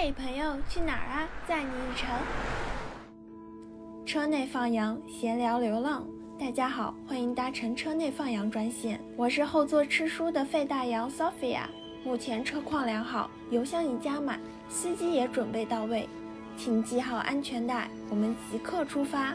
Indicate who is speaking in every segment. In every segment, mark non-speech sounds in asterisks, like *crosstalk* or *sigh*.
Speaker 1: 嘿，朋友，去哪儿啊？载你一程。车内放羊，闲聊流浪。大家好，欢迎搭乘车内放羊专线，我是后座吃书的费大羊 Sophia。目前车况良好，油箱已加满，司机也准备到位，请系好安全带，我们即刻出发。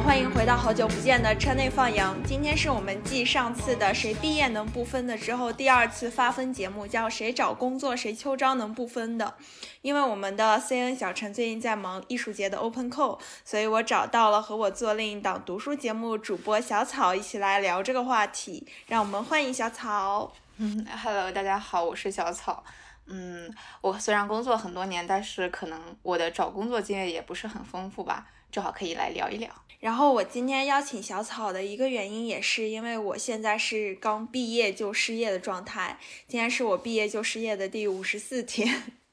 Speaker 2: 欢迎回到好久不见的车内放羊。今天是我们继上次的谁毕业能不分的之后，第二次发分节目，叫谁找工作谁秋招能不分的。因为我们的 CN 小陈最近在忙艺术节的 Open Call，所以我找到了和我做另一档读书节目主播小草，一起来聊这个话题。让我们欢迎小草。
Speaker 3: 嗯，Hello，大家好，我是小草。嗯，我虽然工作很多年，但是可能我的找工作经验也不是很丰富吧，正好可以来聊一聊。
Speaker 2: 然后我今天邀请小草的一个原因，也是因为我现在是刚毕业就失业的状态。今天是我毕业就失业的第五十四天。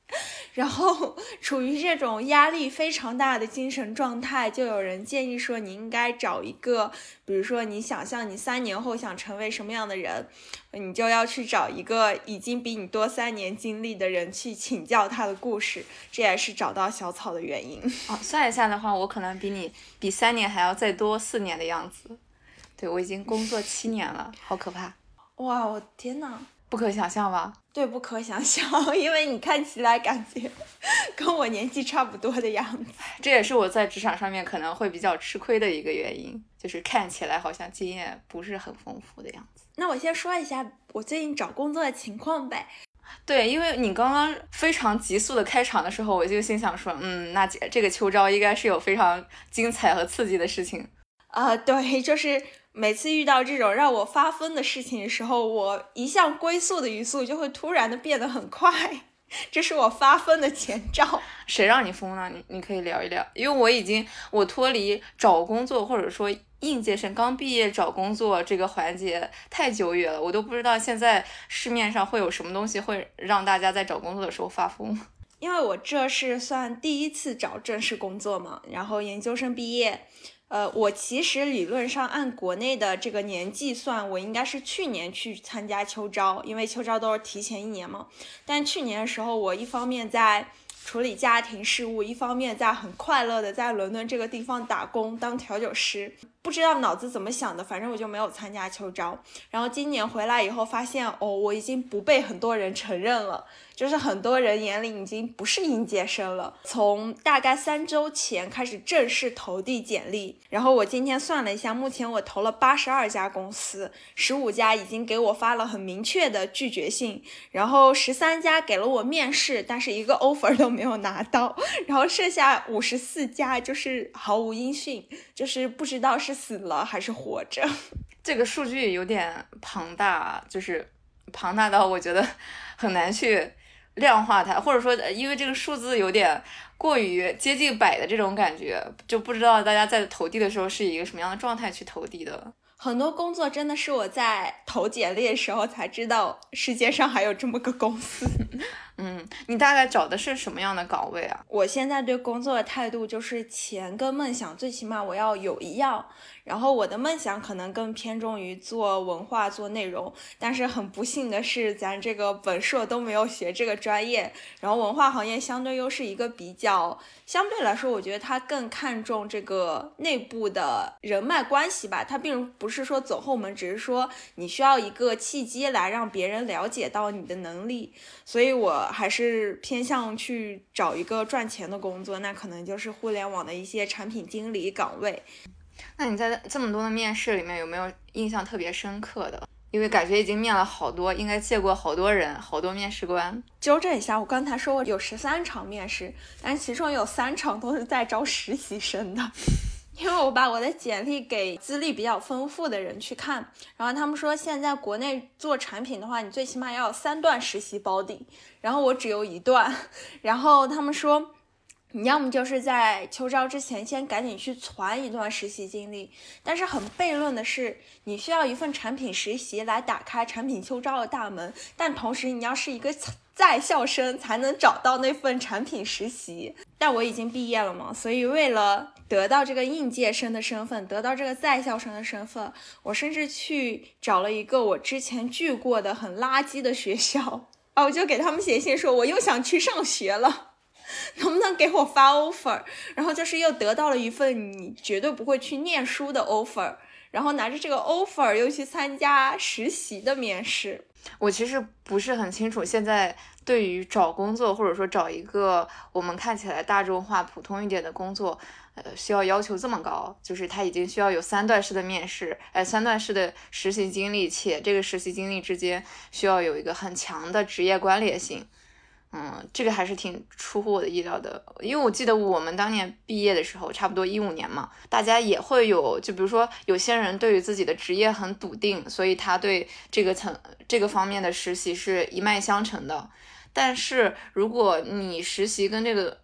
Speaker 2: 然后 *laughs* 处于这种压力非常大的精神状态，就有人建议说，你应该找一个，比如说你想象你三年后想成为什么样的人，你就要去找一个已经比你多三年经历的人去请教他的故事。这也是找到小草的原因。
Speaker 3: 哦，算一下的话，我可能比你比三年还要再多四年的样子。对，我已经工作七年了，好可怕。
Speaker 2: 哇，我天呐！
Speaker 3: 不可想象吧？
Speaker 2: 对，不可想象，*laughs* 因为你看起来感觉跟我年纪差不多的样子。
Speaker 3: 这也是我在职场上面可能会比较吃亏的一个原因，就是看起来好像经验不是很丰富的样子。
Speaker 2: 那我先说一下我最近找工作的情况呗。
Speaker 3: 对，因为你刚刚非常急速的开场的时候，我就心想说，嗯，那这个秋招应该是有非常精彩和刺激的事情。
Speaker 2: 啊，对，就是。每次遇到这种让我发疯的事情的时候，我一向龟速的语速就会突然的变得很快，这是我发疯的前兆。*laughs*
Speaker 3: 谁让你疯了？你你可以聊一聊，因为我已经我脱离找工作或者说应届生刚毕业找工作这个环节太久远了，我都不知道现在市面上会有什么东西会让大家在找工作的时候发疯。
Speaker 2: 因为我这是算第一次找正式工作嘛，然后研究生毕业。呃，我其实理论上按国内的这个年计算，我应该是去年去参加秋招，因为秋招都是提前一年嘛。但去年的时候，我一方面在处理家庭事务，一方面在很快乐的在伦敦这个地方打工当调酒师。不知道脑子怎么想的，反正我就没有参加秋招。然后今年回来以后，发现哦，我已经不被很多人承认了，就是很多人眼里已经不是应届生了。从大概三周前开始正式投递简历，然后我今天算了一下，目前我投了八十二家公司，十五家已经给我发了很明确的拒绝信，然后十三家给了我面试，但是一个 *laughs* offer 都没有拿到，然后剩下五十四家就是毫无音讯，就是不知道是。死了还是活着？*laughs*
Speaker 3: 这个数据有点庞大，就是庞大到我觉得很难去量化它，或者说，因为这个数字有点过于接近百的这种感觉，就不知道大家在投递的时候是以一个什么样的状态去投递的。
Speaker 2: 很多工作真的是我在投简历的时候才知道，世界上还有这么个公司。*laughs*
Speaker 3: 嗯，你大概找的是什么样的岗位啊？
Speaker 2: 我现在对工作的态度就是钱跟梦想，最起码我要有一样。然后我的梦想可能更偏重于做文化、做内容，但是很不幸的是，咱这个本硕都没有学这个专业。然后文化行业相对又是一个比较，相对来说，我觉得它更看重这个内部的人脉关系吧。它并不是说走后门，只是说你需要一个契机来让别人了解到你的能力。所以我还是偏向去找一个赚钱的工作，那可能就是互联网的一些产品经理岗位。
Speaker 3: 那你在这么多的面试里面有没有印象特别深刻的？因为感觉已经面了好多，应该见过好多人，好多面试官。
Speaker 2: 纠正一下，我刚才说我有十三场面试，但其中有三场都是在招实习生的。*laughs* 因为我把我的简历给资历比较丰富的人去看，然后他们说现在国内做产品的话，你最起码要有三段实习保底，然后我只有一段，*laughs* 然后他们说你要么就是在秋招之前先赶紧去攒一段实习经历，但是很悖论的是，你需要一份产品实习来打开产品秋招的大门，但同时你要是一个。在校生才能找到那份产品实习，但我已经毕业了嘛，所以为了得到这个应届生的身份，得到这个在校生的身份，我甚至去找了一个我之前拒过的很垃圾的学校 *laughs* 啊，我就给他们写信说我又想去上学了，*laughs* 能不能给我发 offer？然后就是又得到了一份你绝对不会去念书的 offer，然后拿着这个 offer 又去参加实习的面试。
Speaker 3: 我其实不是很清楚现在。对于找工作，或者说找一个我们看起来大众化、普通一点的工作，呃，需要要求这么高，就是他已经需要有三段式的面试，哎，三段式的实习经历，且这个实习经历之间需要有一个很强的职业关联性。嗯，这个还是挺出乎我的意料的，因为我记得我们当年毕业的时候，差不多一五年嘛，大家也会有，就比如说有些人对于自己的职业很笃定，所以他对这个层这个方面的实习是一脉相承的。但是如果你实习跟这个，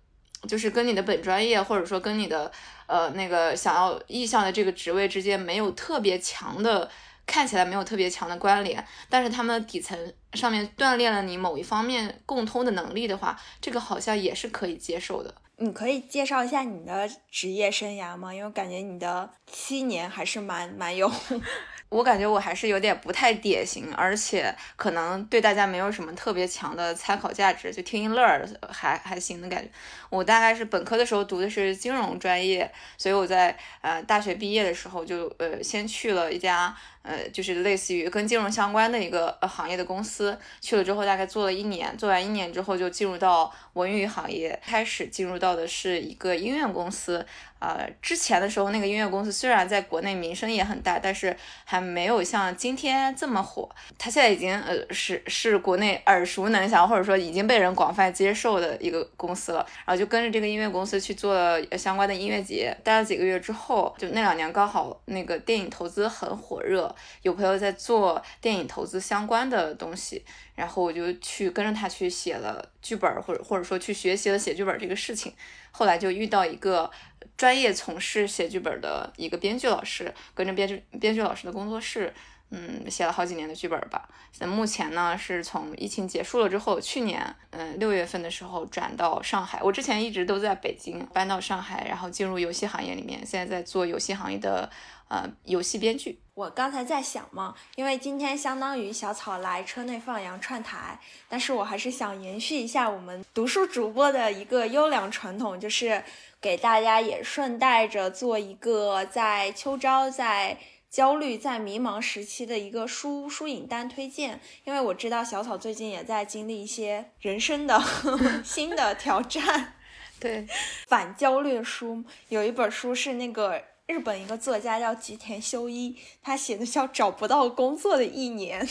Speaker 3: 就是跟你的本专业，或者说跟你的呃那个想要意向的这个职位之间没有特别强的，看起来没有特别强的关联，但是他们底层上面锻炼了你某一方面共通的能力的话，这个好像也是可以接受的。
Speaker 2: 你可以介绍一下你的职业生涯吗？因为我感觉你的七年还是蛮蛮有。*laughs*
Speaker 3: 我感觉我还是有点不太典型，而且可能对大家没有什么特别强的参考价值，就听一乐儿还还行的感觉。我大概是本科的时候读的是金融专业，所以我在呃大学毕业的时候就呃先去了一家。呃，就是类似于跟金融相关的一个行业的公司，去了之后大概做了一年，做完一年之后就进入到文娱行业，开始进入到的是一个音乐公司。呃，之前的时候那个音乐公司虽然在国内名声也很大，但是还没有像今天这么火。它现在已经呃是是国内耳熟能详，或者说已经被人广泛接受的一个公司了。然后就跟着这个音乐公司去做相关的音乐节，待了几个月之后，就那两年刚好那个电影投资很火热。有朋友在做电影投资相关的东西，然后我就去跟着他去写了剧本，或者或者说去学习了写剧本这个事情。后来就遇到一个专业从事写剧本的一个编剧老师，跟着编剧编剧老师的工作室，嗯，写了好几年的剧本吧。那目前呢，是从疫情结束了之后，去年嗯六月份的时候转到上海。我之前一直都在北京，搬到上海，然后进入游戏行业里面，现在在做游戏行业的。呃，游戏编剧，
Speaker 2: 我刚才在想嘛，因为今天相当于小草来车内放羊串台，但是我还是想延续一下我们读书主播的一个优良传统，就是给大家也顺带着做一个在秋招、在焦虑、在迷茫时期的一个书书影单推荐，因为我知道小草最近也在经历一些人生的 *laughs* 新的挑战，*laughs*
Speaker 3: 对，
Speaker 2: 反焦虑书有一本书是那个。日本一个作家叫吉田修一，他写的叫《找不到工作的一年》。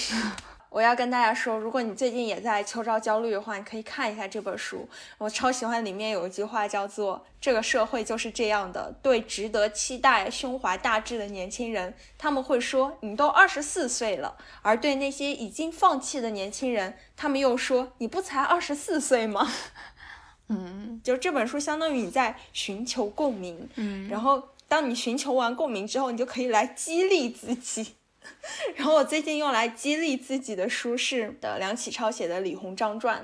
Speaker 2: 我要跟大家说，如果你最近也在秋招焦虑的话，你可以看一下这本书。我超喜欢里面有一句话，叫做“这个社会就是这样的”。对值得期待、胸怀大志的年轻人，他们会说：“你都二十四岁了。”而对那些已经放弃的年轻人，他们又说：“你不才二十四岁吗？”
Speaker 3: 嗯，*laughs*
Speaker 2: 就这本书相当于你在寻求共鸣。
Speaker 3: 嗯，
Speaker 2: 然后。当你寻求完共鸣之后，你就可以来激励自己。*laughs* 然后我最近用来激励自己的书是的梁启超写的《李鸿章传》。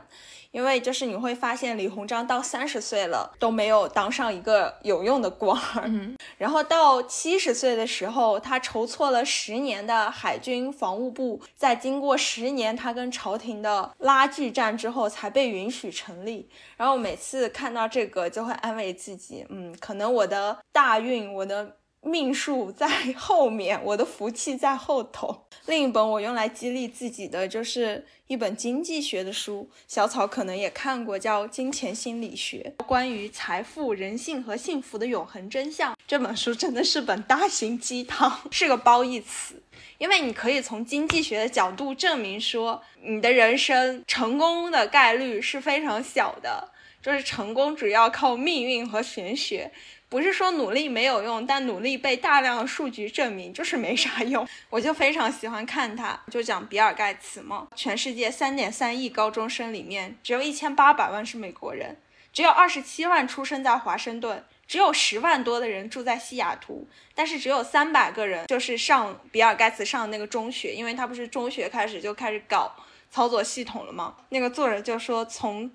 Speaker 2: 因为就是你会发现李鸿章到三十岁了都没有当上一个有用的官儿，然后到七十岁的时候，他筹措了十年的海军防务部，在经过十年他跟朝廷的拉锯战之后，才被允许成立。然后每次看到这个，就会安慰自己，嗯，可能我的大运，我的命数在后面，我的福气在后头。*laughs* 另一本我用来激励自己的，就是一本经济学的书，小草可能也看过，叫《金钱心理学》，关于财富、人性和幸福的永恒真相。这本书真的是本大型鸡汤，*laughs* 是个褒义词，因为你可以从经济学的角度证明说，你的人生成功的概率是非常小的，就是成功主要靠命运和玄学。不是说努力没有用，但努力被大量的数据证明就是没啥用。我就非常喜欢看他，就讲比尔盖茨嘛。全世界三点三亿高中生里面，只有一千八百万是美国人，只有二十七万出生在华盛顿，只有十万多的人住在西雅图，但是只有三百个人就是上比尔盖茨上那个中学，因为他不是中学开始就开始搞操作系统了吗？那个作者就说从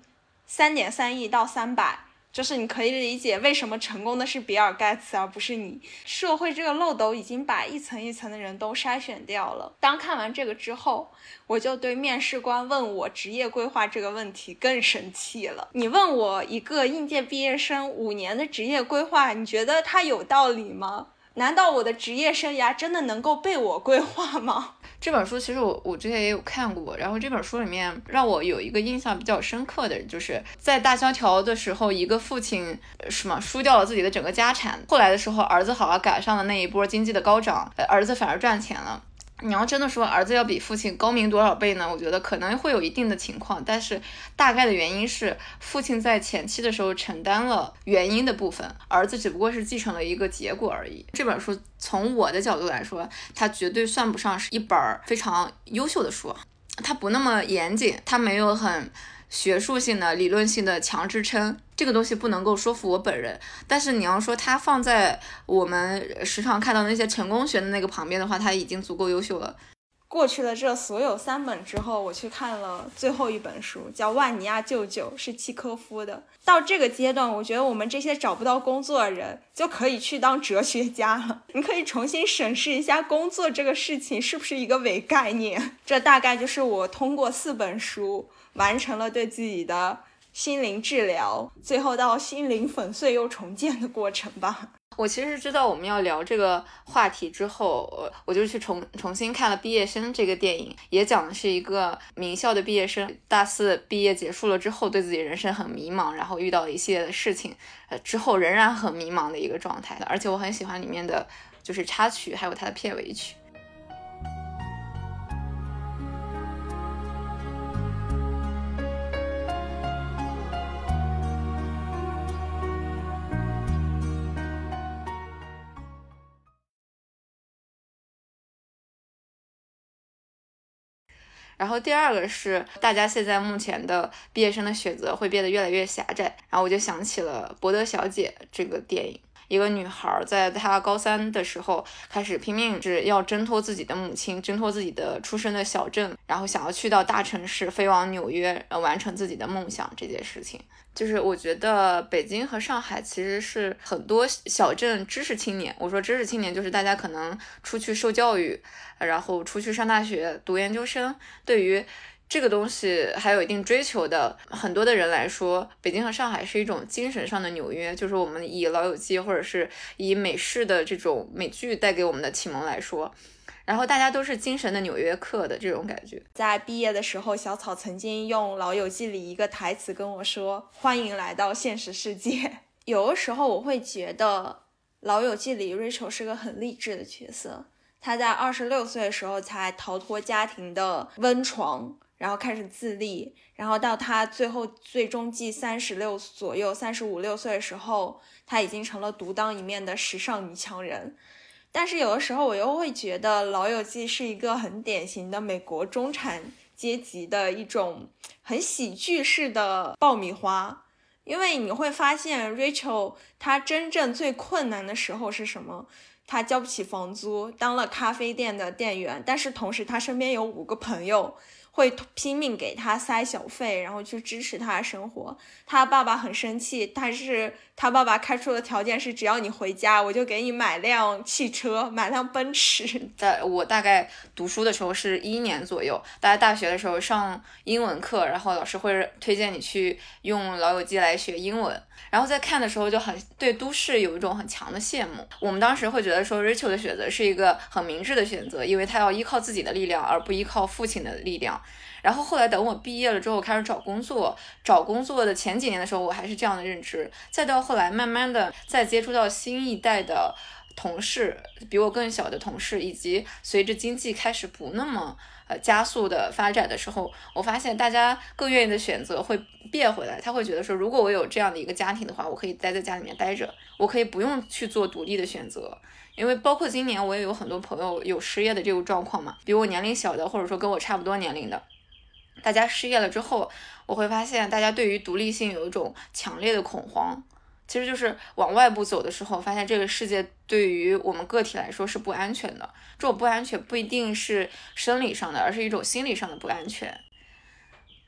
Speaker 2: 三点三亿到三百。就是你可以理解为什么成功的是比尔盖茨而不是你。社会这个漏斗已经把一层一层的人都筛选掉了。当看完这个之后，我就对面试官问我职业规划这个问题更生气了。你问我一个应届毕业生五年的职业规划，你觉得他有道理吗？难道我的职业生涯真的能够被我规划吗？
Speaker 3: 这本书其实我我之前也有看过，然后这本书里面让我有一个印象比较深刻的，就是在大萧条的时候，一个父亲什么输掉了自己的整个家产，后来的时候儿子好像赶上了那一波经济的高涨，儿子反而赚钱了。你要真的说儿子要比父亲高明多少倍呢？我觉得可能会有一定的情况，但是大概的原因是父亲在前期的时候承担了原因的部分，儿子只不过是继承了一个结果而已。这本书从我的角度来说，它绝对算不上是一本非常优秀的书，它不那么严谨，它没有很。学术性的、理论性的强支撑，这个东西不能够说服我本人。但是你要说它放在我们时常看到那些成功学的那个旁边的话，它已经足够优秀了。
Speaker 2: 过去了这所有三本之后，我去看了最后一本书，叫《万尼亚舅舅》，是契科夫的。到这个阶段，我觉得我们这些找不到工作的人就可以去当哲学家了。*laughs* 你可以重新审视一下工作这个事情是不是一个伪概念。这大概就是我通过四本书。完成了对自己的心灵治疗，最后到心灵粉碎又重建的过程吧。
Speaker 3: 我其实知道我们要聊这个话题之后，我就去重重新看了《毕业生》这个电影，也讲的是一个名校的毕业生，大四毕业结束了之后，对自己人生很迷茫，然后遇到了一系列的事情，呃，之后仍然很迷茫的一个状态。而且我很喜欢里面的就是插曲，还有它的片尾曲。然后第二个是大家现在目前的毕业生的选择会变得越来越狭窄，然后我就想起了《博德小姐》这个电影，一个女孩在她高三的时候开始拼命是要挣脱自己的母亲，挣脱自己的出生的小镇，然后想要去到大城市，飞往纽约，呃，完成自己的梦想这件事情。就是我觉得北京和上海其实是很多小镇知识青年。我说知识青年，就是大家可能出去受教育，然后出去上大学、读研究生，对于这个东西还有一定追求的很多的人来说，北京和上海是一种精神上的纽约。就是我们以《老友记》或者是以美式的这种美剧带给我们的启蒙来说。然后大家都是精神的纽约客的这种感觉。
Speaker 2: 在毕业的时候，小草曾经用《老友记》里一个台词跟我说：“欢迎来到现实世界。*laughs* ”有的时候我会觉得，《老友记》里 Rachel 是个很励志的角色。她在二十六岁的时候才逃脱家庭的温床，然后开始自立，然后到她最后最终季三十六左右、三十五六岁的时候，她已经成了独当一面的时尚女强人。但是有的时候我又会觉得《老友记》是一个很典型的美国中产阶级的一种很喜剧式的爆米花，因为你会发现 Rachel 她真正最困难的时候是什么？她交不起房租，当了咖啡店的店员，但是同时她身边有五个朋友，会拼命给他塞小费，然后去支持他的生活。他爸爸很生气，但是他爸爸开出的条件是，只要你回家，我就给你买辆汽车，买辆奔驰。*laughs*
Speaker 3: 在我大概读书的时候是一年左右，大家大学的时候上英文课，然后老师会推荐你去用老友记来学英文。然后在看的时候就很对都市有一种很强的羡慕。我们当时会觉得说，Rachel 的选择是一个很明智的选择，因为他要依靠自己的力量，而不依靠父亲的力量。然后后来等我毕业了之后，开始找工作，找工作的前几年的时候，我还是这样的认知。再到后来，慢慢的再接触到新一代的同事，比我更小的同事，以及随着经济开始不那么。呃，加速的发展的时候，我发现大家更愿意的选择会变回来。他会觉得说，如果我有这样的一个家庭的话，我可以待在家里面待着，我可以不用去做独立的选择。因为包括今年我也有很多朋友有失业的这个状况嘛，比我年龄小的，或者说跟我差不多年龄的，大家失业了之后，我会发现大家对于独立性有一种强烈的恐慌。其实就是往外部走的时候，发现这个世界对于我们个体来说是不安全的。这种不安全不一定是生理上的，而是一种心理上的不安全。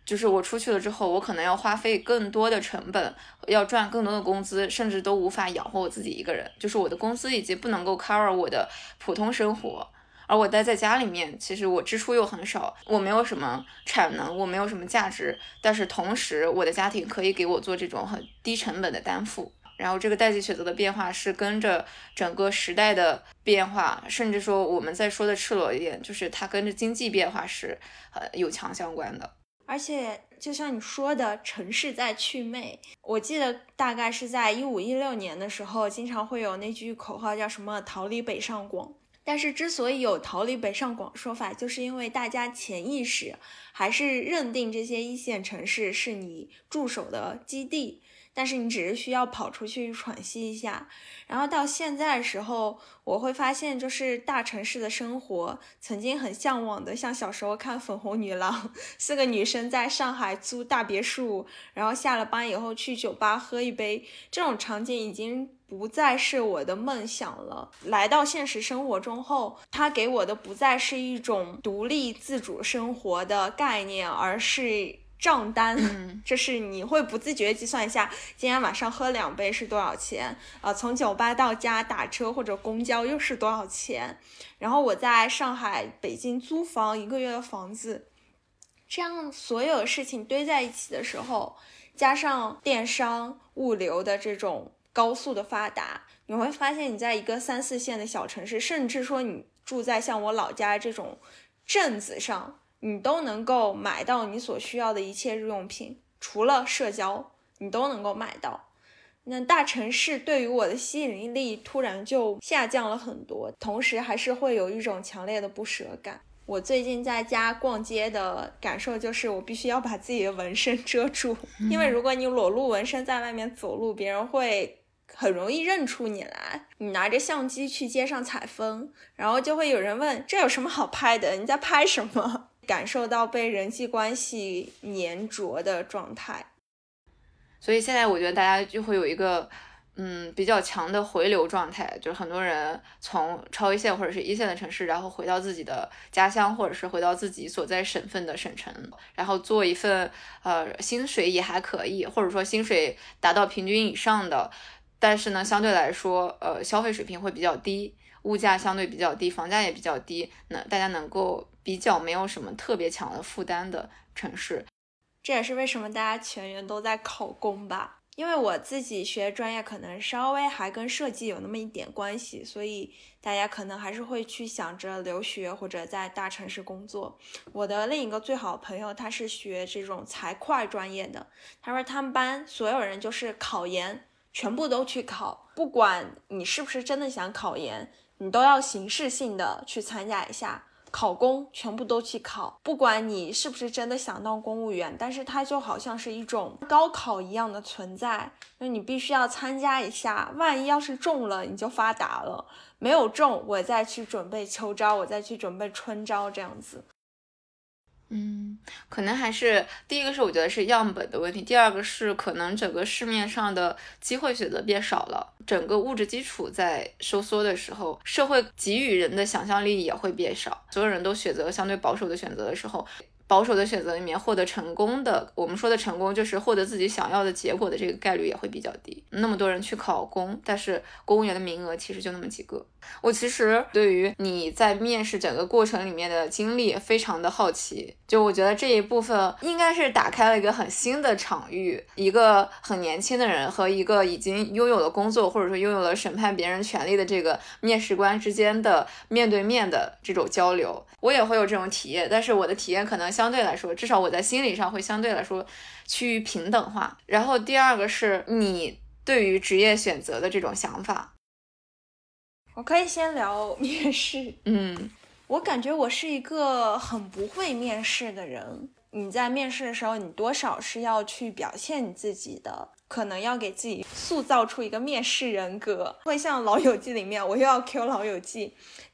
Speaker 3: 就是我出去了之后，我可能要花费更多的成本，要赚更多的工资，甚至都无法养活我自己一个人。就是我的工资已经不能够 cover 我的普通生活，而我待在家里面，其实我支出又很少，我没有什么产能，我没有什么价值，但是同时我的家庭可以给我做这种很低成本的担负。然后这个代际选择的变化是跟着整个时代的变化，甚至说我们再说的赤裸一点，就是它跟着经济变化是呃有强相关的。
Speaker 2: 而且就像你说的，城市在祛魅。我记得大概是在一五一六年的时候，经常会有那句口号叫什么“逃离北上广”。但是之所以有“逃离北上广”说法，就是因为大家潜意识还是认定这些一线城市是你驻守的基地。但是你只是需要跑出去喘息一下，然后到现在的时候，我会发现，就是大城市的生活，曾经很向往的，像小时候看《粉红女郎》，*laughs* 四个女生在上海租大别墅，然后下了班以后去酒吧喝一杯，这种场景已经不再是我的梦想了。来到现实生活中后，它给我的不再是一种独立自主生活的概念，而是。账单，*laughs* 就是你会不自觉计算一下，今天晚上喝两杯是多少钱？啊，从酒吧到家打车或者公交又是多少钱？然后我在上海、北京租房一个月的房子，这样所有事情堆在一起的时候，加上电商、物流的这种高速的发达，你会发现你在一个三四线的小城市，甚至说你住在像我老家这种镇子上。你都能够买到你所需要的一切日用品，除了社交，你都能够买到。那大城市对于我的吸引力突然就下降了很多，同时还是会有一种强烈的不舍感。我最近在家逛街的感受就是，我必须要把自己的纹身遮住，因为如果你裸露纹身在外面走路，别人会很容易认出你来。你拿着相机去街上采风，然后就会有人问：这有什么好拍的？你在拍什么？*laughs* 感受到被人际关系粘着的状态，
Speaker 3: 所以现在我觉得大家就会有一个嗯比较强的回流状态，就是很多人从超一线或者是一线的城市，然后回到自己的家乡，或者是回到自己所在省份的省城，然后做一份呃薪水也还可以，或者说薪水达到平均以上的，但是呢相对来说呃消费水平会比较低。物价相对比较低，房价也比较低，那大家能够比较没有什么特别强的负担的城市，
Speaker 2: 这也是为什么大家全员都在考公吧？因为我自己学专业可能稍微还跟设计有那么一点关系，所以大家可能还是会去想着留学或者在大城市工作。我的另一个最好朋友，他是学这种财会专业的，他说他们班所有人就是考研全部都去考，不管你是不是真的想考研。你都要形式性的去参加一下考公，全部都去考，不管你是不是真的想当公务员，但是它就好像是一种高考一样的存在，那你必须要参加一下，万一要是中了，你就发达了；没有中，我再去准备秋招，我再去准备春招，这样子。
Speaker 3: 嗯，可能还是第一个是我觉得是样本的问题，第二个是可能整个市面上的机会选择变少了，整个物质基础在收缩的时候，社会给予人的想象力也会变少，所有人都选择相对保守的选择的时候，保守的选择里面获得成功的，我们说的成功就是获得自己想要的结果的这个概率也会比较低。那么多人去考公，但是公务员的名额其实就那么几个。我其实对于你在面试整个过程里面的经历非常的好奇，就我觉得这一部分应该是打开了一个很新的场域，一个很年轻的人和一个已经拥有了工作或者说拥有了审判别人权利的这个面试官之间的面对面的这种交流，我也会有这种体验，但是我的体验可能相对来说，至少我在心理上会相对来说趋于平等化。然后第二个是你对于职业选择的这种想法。
Speaker 2: 我可以先聊面试。
Speaker 3: 嗯，
Speaker 2: 我感觉我是一个很不会面试的人。你在面试的时候，你多少是要去表现你自己的，可能要给自己塑造出一个面试人格。会像《老友记》里面，我又要 Q《老友记》。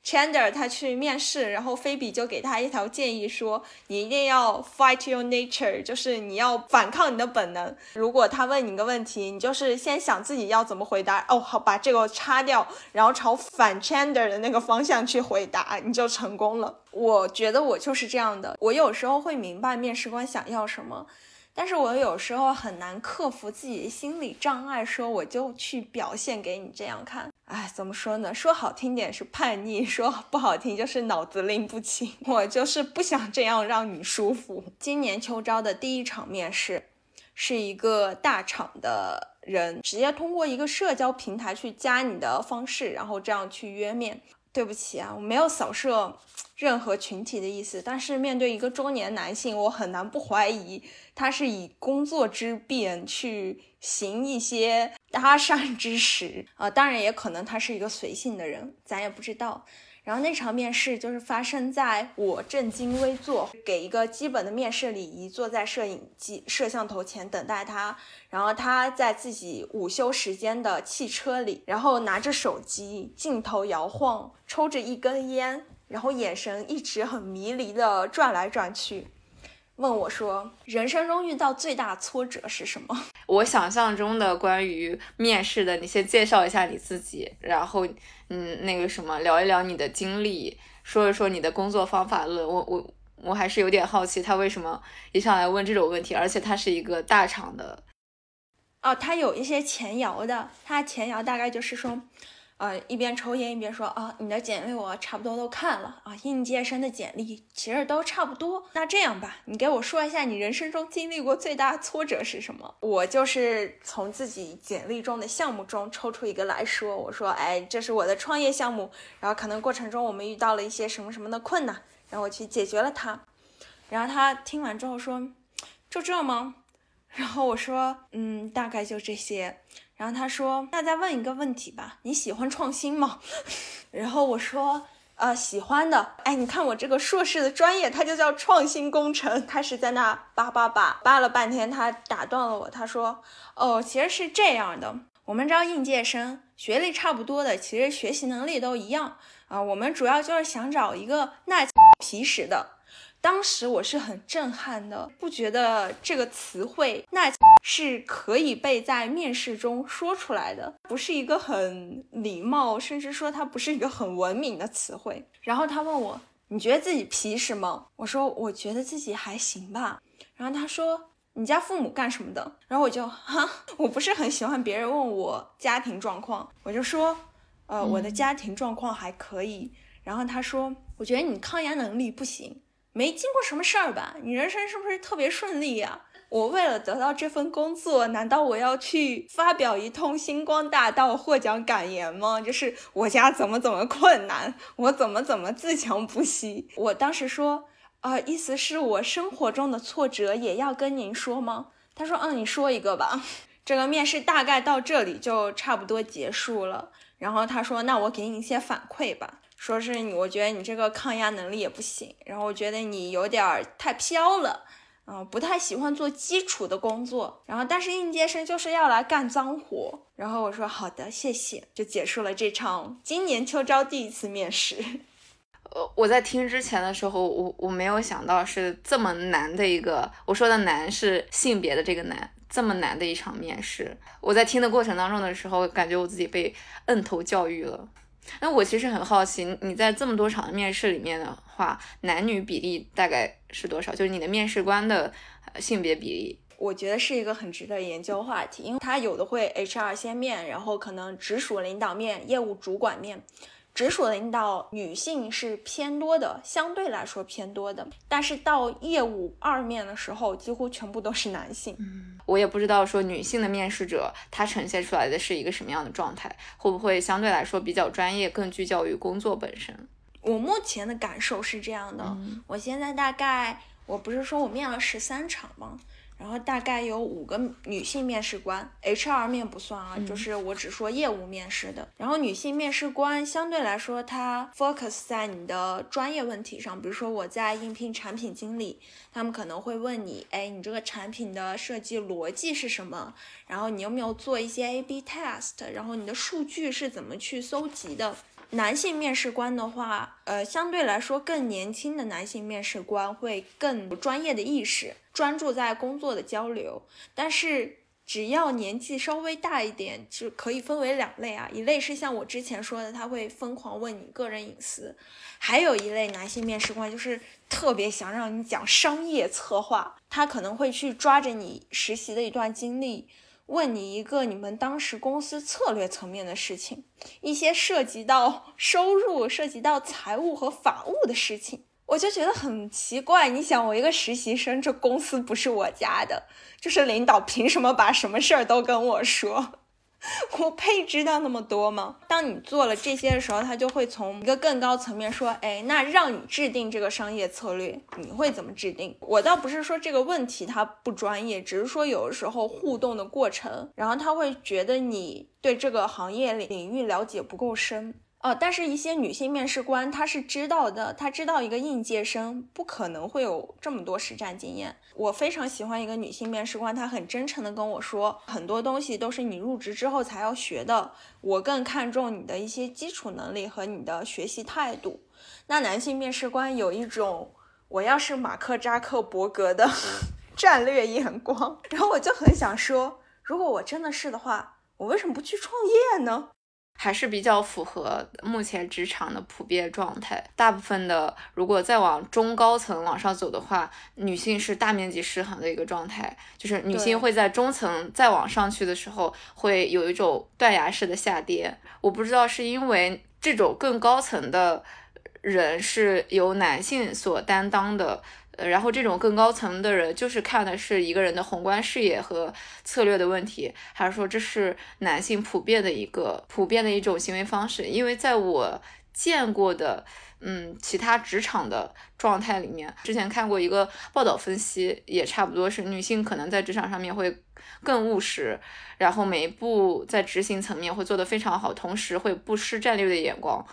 Speaker 2: Chandler 他去面试，然后菲比就给他一条建议说：“你一定要 fight your nature，就是你要反抗你的本能。如果他问你一个问题，你就是先想自己要怎么回答。哦，好，把这个擦掉，然后朝反 Chandler 的那个方向去回答，你就成功了。我觉得我就是这样的。我有时候会明白面试官想要什么。”但是我有时候很难克服自己的心理障碍，说我就去表现给你这样看。哎，怎么说呢？说好听点是叛逆，*laughs* 说不好听就是脑子拎不清。我就是不想这样让你舒服。今年秋招的第一场面试，是一个大厂的人直接通过一个社交平台去加你的方式，然后这样去约面。对不起啊，我没有扫射任何群体的意思，但是面对一个中年男性，我很难不怀疑他是以工作之便去行一些搭讪之实啊。当然，也可能他是一个随性的人，咱也不知道。然后那场面试就是发生在我正襟危坐，给一个基本的面试礼仪，坐在摄影机、摄像头前等待他。然后他在自己午休时间的汽车里，然后拿着手机，镜头摇晃，抽着一根烟，然后眼神一直很迷离的转来转去。问我说：“人生中遇到最大挫折是什么？”
Speaker 3: 我想象中的关于面试的，你先介绍一下你自己，然后嗯，那个什么，聊一聊你的经历，说一说你的工作方法论。我我我还是有点好奇，他为什么一上来问这种问题，而且他是一个大厂的。
Speaker 2: 哦，他有一些前摇的，他前摇大概就是说。呃，一边抽烟一边说啊，你的简历我差不多都看了啊，应届生的简历其实都差不多。那这样吧，你给我说一下你人生中经历过最大挫折是什么？我就是从自己简历中的项目中抽出一个来说，我说，哎，这是我的创业项目，然后可能过程中我们遇到了一些什么什么的困难，然后我去解决了它。然后他听完之后说，就这吗？*laughs* 然后我说，嗯，大概就这些。然后他说：“那再问一个问题吧，你喜欢创新吗？” *laughs* 然后我说：“呃，喜欢的。哎，你看我这个硕士的专业，它就叫创新工程。”他是在那叭叭叭叭了半天，他打断了我。他说：“哦，其实是这样的，我们招应届生，学历差不多的，其实学习能力都一样啊。我们主要就是想找一个耐皮实的。”当时我是很震撼的，不觉得这个词汇那是可以被在面试中说出来的，不是一个很礼貌，甚至说它不是一个很文明的词汇。然后他问我，你觉得自己皮实吗？我说我觉得自己还行吧。然后他说，你家父母干什么的？然后我就哈，我不是很喜欢别人问我家庭状况，我就说，呃，我的家庭状况还可以。然后他说，我觉得你抗压能力不行。没经过什么事儿吧？你人生是不是特别顺利呀？我为了得到这份工作，难道我要去发表一通星光大道获奖感言吗？就是我家怎么怎么困难，我怎么怎么自强不息。我当时说，啊，意思是我生活中的挫折也要跟您说吗？他说，嗯，你说一个吧。这个面试大概到这里就差不多结束了。然后他说，那我给你一些反馈吧。说是你，我觉得你这个抗压能力也不行，然后我觉得你有点太飘了，嗯，不太喜欢做基础的工作，然后但是应届生就是要来干脏活，然后我说好的，谢谢，就结束了这场今年秋招第一次面试。*laughs*
Speaker 3: 呃，我在听之前的时候，我我没有想到是这么难的一个，我说的难是性别的这个难，这么难的一场面试。我在听的过程当中的时候，感觉我自己被摁头教育了。那我其实很好奇，你在这么多场的面试里面的话，男女比例大概是多少？就是你的面试官的性别比例。
Speaker 2: 我觉得是一个很值得研究话题，因为他有的会 HR 先面，然后可能直属领导面、业务主管面。直属领导女性是偏多的，相对来说偏多的，但是到业务二面的时候，几乎全部都是男性。
Speaker 3: 嗯，我也不知道说女性的面试者她呈现出来的是一个什么样的状态，会不会相对来说比较专业，更聚焦于工作本身？
Speaker 2: 我目前的感受是这样的，我现在大概，我不是说我面了十三场吗？然后大概有五个女性面试官，HR 面不算啊，就是我只说业务面试的。然后女性面试官相对来说，她 focus 在你的专业问题上，比如说我在应聘产品经理，他们可能会问你，哎，你这个产品的设计逻辑是什么？然后你有没有做一些 A/B test？然后你的数据是怎么去搜集的？男性面试官的话，呃，相对来说更年轻的男性面试官会更有专业的意识，专注在工作的交流。但是只要年纪稍微大一点，就可以分为两类啊，一类是像我之前说的，他会疯狂问你个人隐私；还有一类男性面试官就是特别想让你讲商业策划，他可能会去抓着你实习的一段经历。问你一个你们当时公司策略层面的事情，一些涉及到收入、涉及到财务和法务的事情，我就觉得很奇怪。你想，我一个实习生，这公司不是我家的，就是领导凭什么把什么事儿都跟我说？*laughs* 我配知道那么多吗？当你做了这些的时候，他就会从一个更高层面说，哎，那让你制定这个商业策略，你会怎么制定？我倒不是说这个问题他不专业，只是说有的时候互动的过程，然后他会觉得你对这个行业领域了解不够深。呃，但是一些女性面试官她是知道的，她知道一个应届生不可能会有这么多实战经验。我非常喜欢一个女性面试官，她很真诚的跟我说，很多东西都是你入职之后才要学的。我更看重你的一些基础能力和你的学习态度。那男性面试官有一种，我要是马克扎克伯格的 *laughs* 战略眼光，然后我就很想说，如果我真的是的话，我为什么不去创业呢？
Speaker 3: 还是比较符合目前职场的普遍状态。大部分的，如果再往中高层往上走的话，女性是大面积失衡的一个状态，就是女性会在中层再往上去的时候，会有一种断崖式的下跌。我不知道是因为这种更高层的人是由男性所担当的。呃，然后这种更高层的人就是看的是一个人的宏观视野和策略的问题，还是说这是男性普遍的一个普遍的一种行为方式？因为在我见过的，嗯，其他职场的状态里面，之前看过一个报道分析，也差不多是女性可能在职场上面会更务实，然后每一步在执行层面会做得非常好，同时会不失战略的眼光。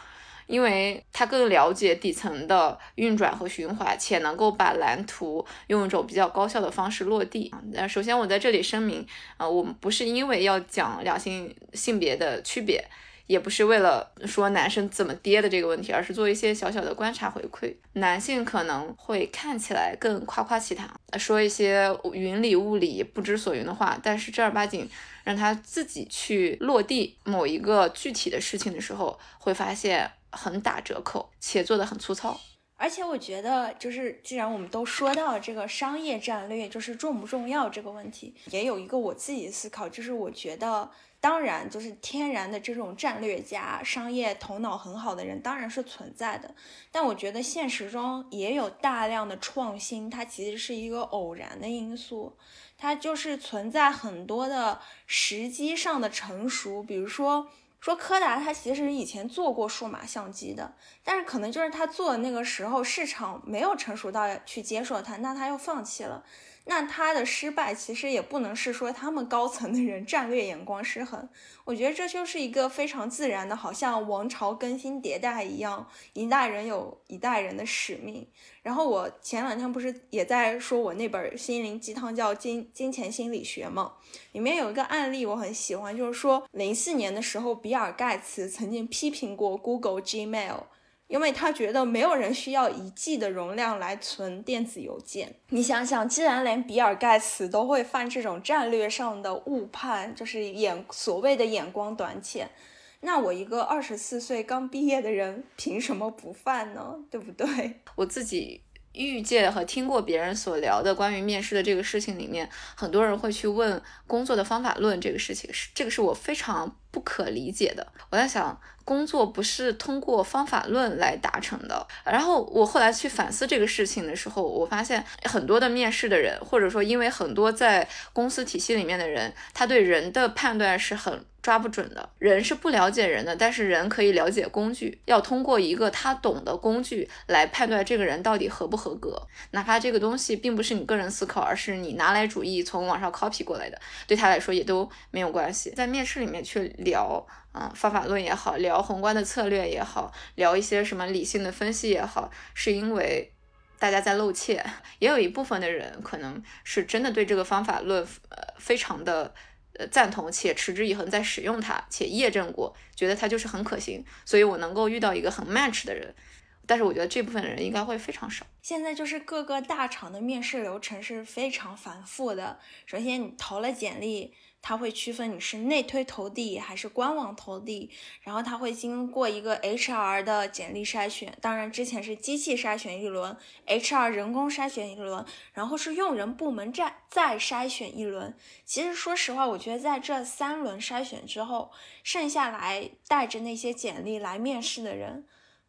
Speaker 3: 因为他更了解底层的运转和循环，且能够把蓝图用一种比较高效的方式落地啊。那首先我在这里声明，呃，我们不是因为要讲两性性别的区别，也不是为了说男生怎么跌的这个问题，而是做一些小小的观察回馈。男性可能会看起来更夸夸其谈，说一些云里雾里、不知所云的话，但是正儿八经让他自己去落地某一个具体的事情的时候，会发现。很打折扣，且做的很粗糙。
Speaker 2: 而且我觉得，就是既然我们都说到这个商业战略，就是重不重要这个问题，也有一个我自己思考，就是我觉得，当然就是天然的这种战略家、商业头脑很好的人当然是存在的，但我觉得现实中也有大量的创新，它其实是一个偶然的因素，它就是存在很多的时机上的成熟，比如说。说柯达他其实以前做过数码相机的，但是可能就是他做的那个时候市场没有成熟到去接受它，那他又放弃了。那他的失败其实也不能是说他们高层的人战略眼光失衡，我觉得这就是一个非常自然的，好像王朝更新迭代一样，一代人有一代人的使命。然后我前两天不是也在说我那本心灵鸡汤叫《金金钱心理学》嘛，里面有一个案例我很喜欢，就是说零四年的时候，比尔盖茨曾经批评过 Google Gmail。因为他觉得没有人需要一 G 的容量来存电子邮件。你想想，既然连比尔盖茨都会犯这种战略上的误判，就是眼所谓的眼光短浅，
Speaker 4: 那我一个二十四岁刚毕业的人，凭什么不犯呢？对不对？*laughs*
Speaker 3: 我自己遇见和听过别人所聊的关于面试的这个事情里面，很多人会去问工作的方法论这个事情，是这个是我非常不可理解的。我在想。工作不是通过方法论来达成的。然后我后来去反思这个事情的时候，我发现很多的面试的人，或者说因为很多在公司体系里面的人，他对人的判断是很抓不准的。人是不了解人的，但是人可以了解工具。要通过一个他懂的工具来判断这个人到底合不合格，哪怕这个东西并不是你个人思考，而是你拿来主义从网上 copy 过来的，对他来说也都没有关系。在面试里面去聊。嗯，方法论也好，聊宏观的策略也好，聊一些什么理性的分析也好，是因为大家在露怯，*laughs* 也有一部分的人可能是真的对这个方法论呃非常的呃赞同，且持之以恒在使用它，且验证过，觉得它就是很可行，所以我能够遇到一个很 match 的人，但是我觉得这部分人应该会非常少。
Speaker 2: 现在就是各个大厂的面试流程是非常繁复的，首先你投了简历。它会区分你是内推投递还是官网投递，然后它会经过一个 HR 的简历筛选，当然之前是机器筛选一轮，HR 人工筛选一轮，然后是用人部门再再筛选一轮。其实说实话，我觉得在这三轮筛选之后，剩下来带着那些简历来面试的人。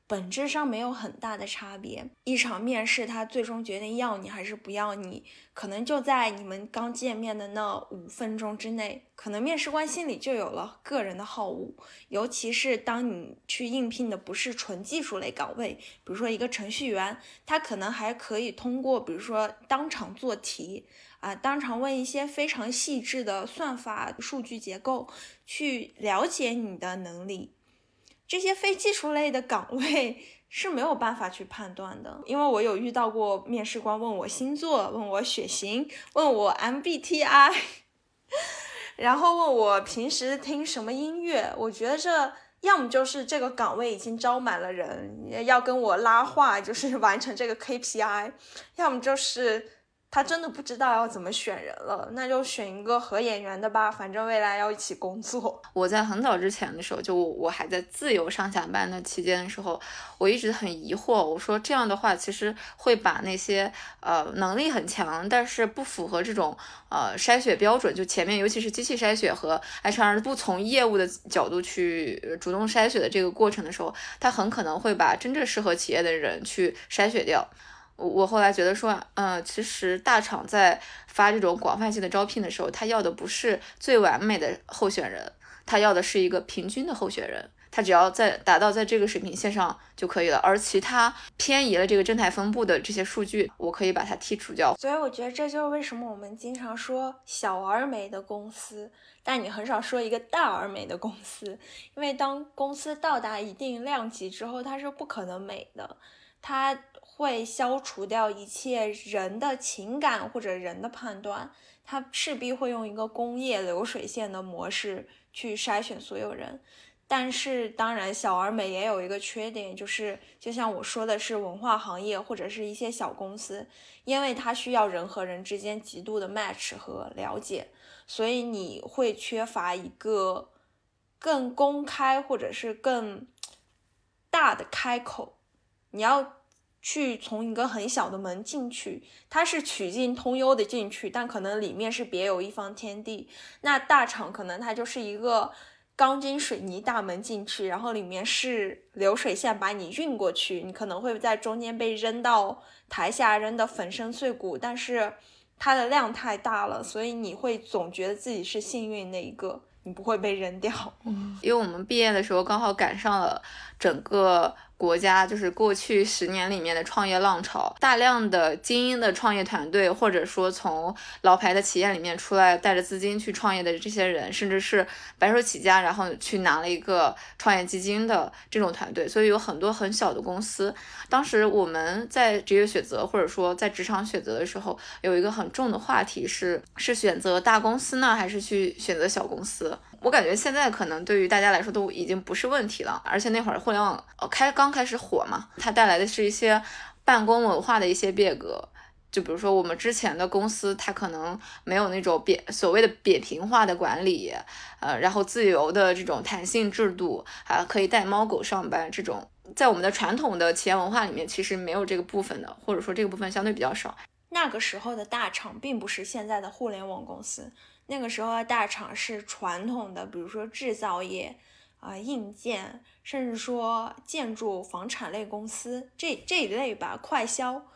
Speaker 2: 本质上没有很大的差别。一场面试，他最终决定要你还是不要你，可能就在你们刚见面的那五分钟之内，可能面试官心里就有了个人的好恶。尤其是当你去应聘的不是纯技术类岗位，比如说一个程序员，他可能还可以通过，比如说当场做题啊，当场问一些非常细致的算法、数据结构，去了解你的能力。这些非技术类的岗位是没有办法去判断的，因为我有遇到过面试官问我星座，问我血型，问我 MBTI，*laughs* 然后问我平时听什么音乐。我觉得这要么就是这个岗位已经招满了人，要跟我拉话，就是完成这个 KPI，要么就是。他真的不知道要怎么选人了，那就选一个合眼缘的吧，反正未来要一起工作。*laughs*
Speaker 3: 我在很早之前的时候，就我还在自由上下班的期间的时候，我一直很疑惑，我说这样的话其实会把那些呃能力很强，但是不符合这种呃筛选标准，就前面尤其是机器筛选和 HR 不从业务的角度去主动筛选的这个过程的时候，他很可能会把真正适合企业的人去筛选掉。我我后来觉得说，嗯，其实大厂在发这种广泛性的招聘的时候，他要的不是最完美的候选人，他要的是一个平均的候选人，他只要在达到在这个水平线上就可以了。而其他偏移了这个正态分布的这些数据，我可以把它剔除掉。
Speaker 2: 所以我觉得这就是为什么我们经常说小而美的公司，但你很少说一个大而美的公司，因为当公司到达一定量级之后，它是不可能美的，它。会消除掉一切人的情感或者人的判断，它势必会用一个工业流水线的模式去筛选所有人。但是，当然，小而美也有一个缺点，就是就像我说的是文化行业或者是一些小公司，因为它需要人和人之间极度的 match 和了解，所以你会缺乏一个更公开或者是更大的开口，你要。去从一个很小的门进去，它是曲径通幽的进去，但可能里面是别有一方天地。那大厂可能它就是一个钢筋水泥大门进去，然后里面是流水线把你运过去，你可能会在中间被扔到台下，扔得粉身碎骨。但是它的量太大了，所以你会总觉得自己是幸运那一个，你不会被扔掉。*laughs*
Speaker 3: 因为我们毕业的时候刚好赶上了整个。国家就是过去十年里面的创业浪潮，大量的精英的创业团队，或者说从老牌的企业里面出来带着资金去创业的这些人，甚至是白手起家，然后去拿了一个创业基金的这种团队，所以有很多很小的公司。当时我们在职业选择或者说在职场选择的时候，有一个很重的话题是：是选择大公司呢，还是去选择小公司？我感觉现在可能对于大家来说都已经不是问题了，而且那会儿互联网呃开刚开始火嘛，它带来的是一些办公文化的一些变革，就比如说我们之前的公司，它可能没有那种扁所谓的扁平化的管理，呃，然后自由的这种弹性制度，啊，可以带猫狗上班这种，在我们的传统的企业文化里面，其实没有这个部分的，或者说这个部分相对比较少。
Speaker 2: 那个时候的大厂并不是现在的互联网公司，那个时候的大厂是传统的，比如说制造业啊、硬件，甚至说建筑、房产类公司这这一类吧，快销。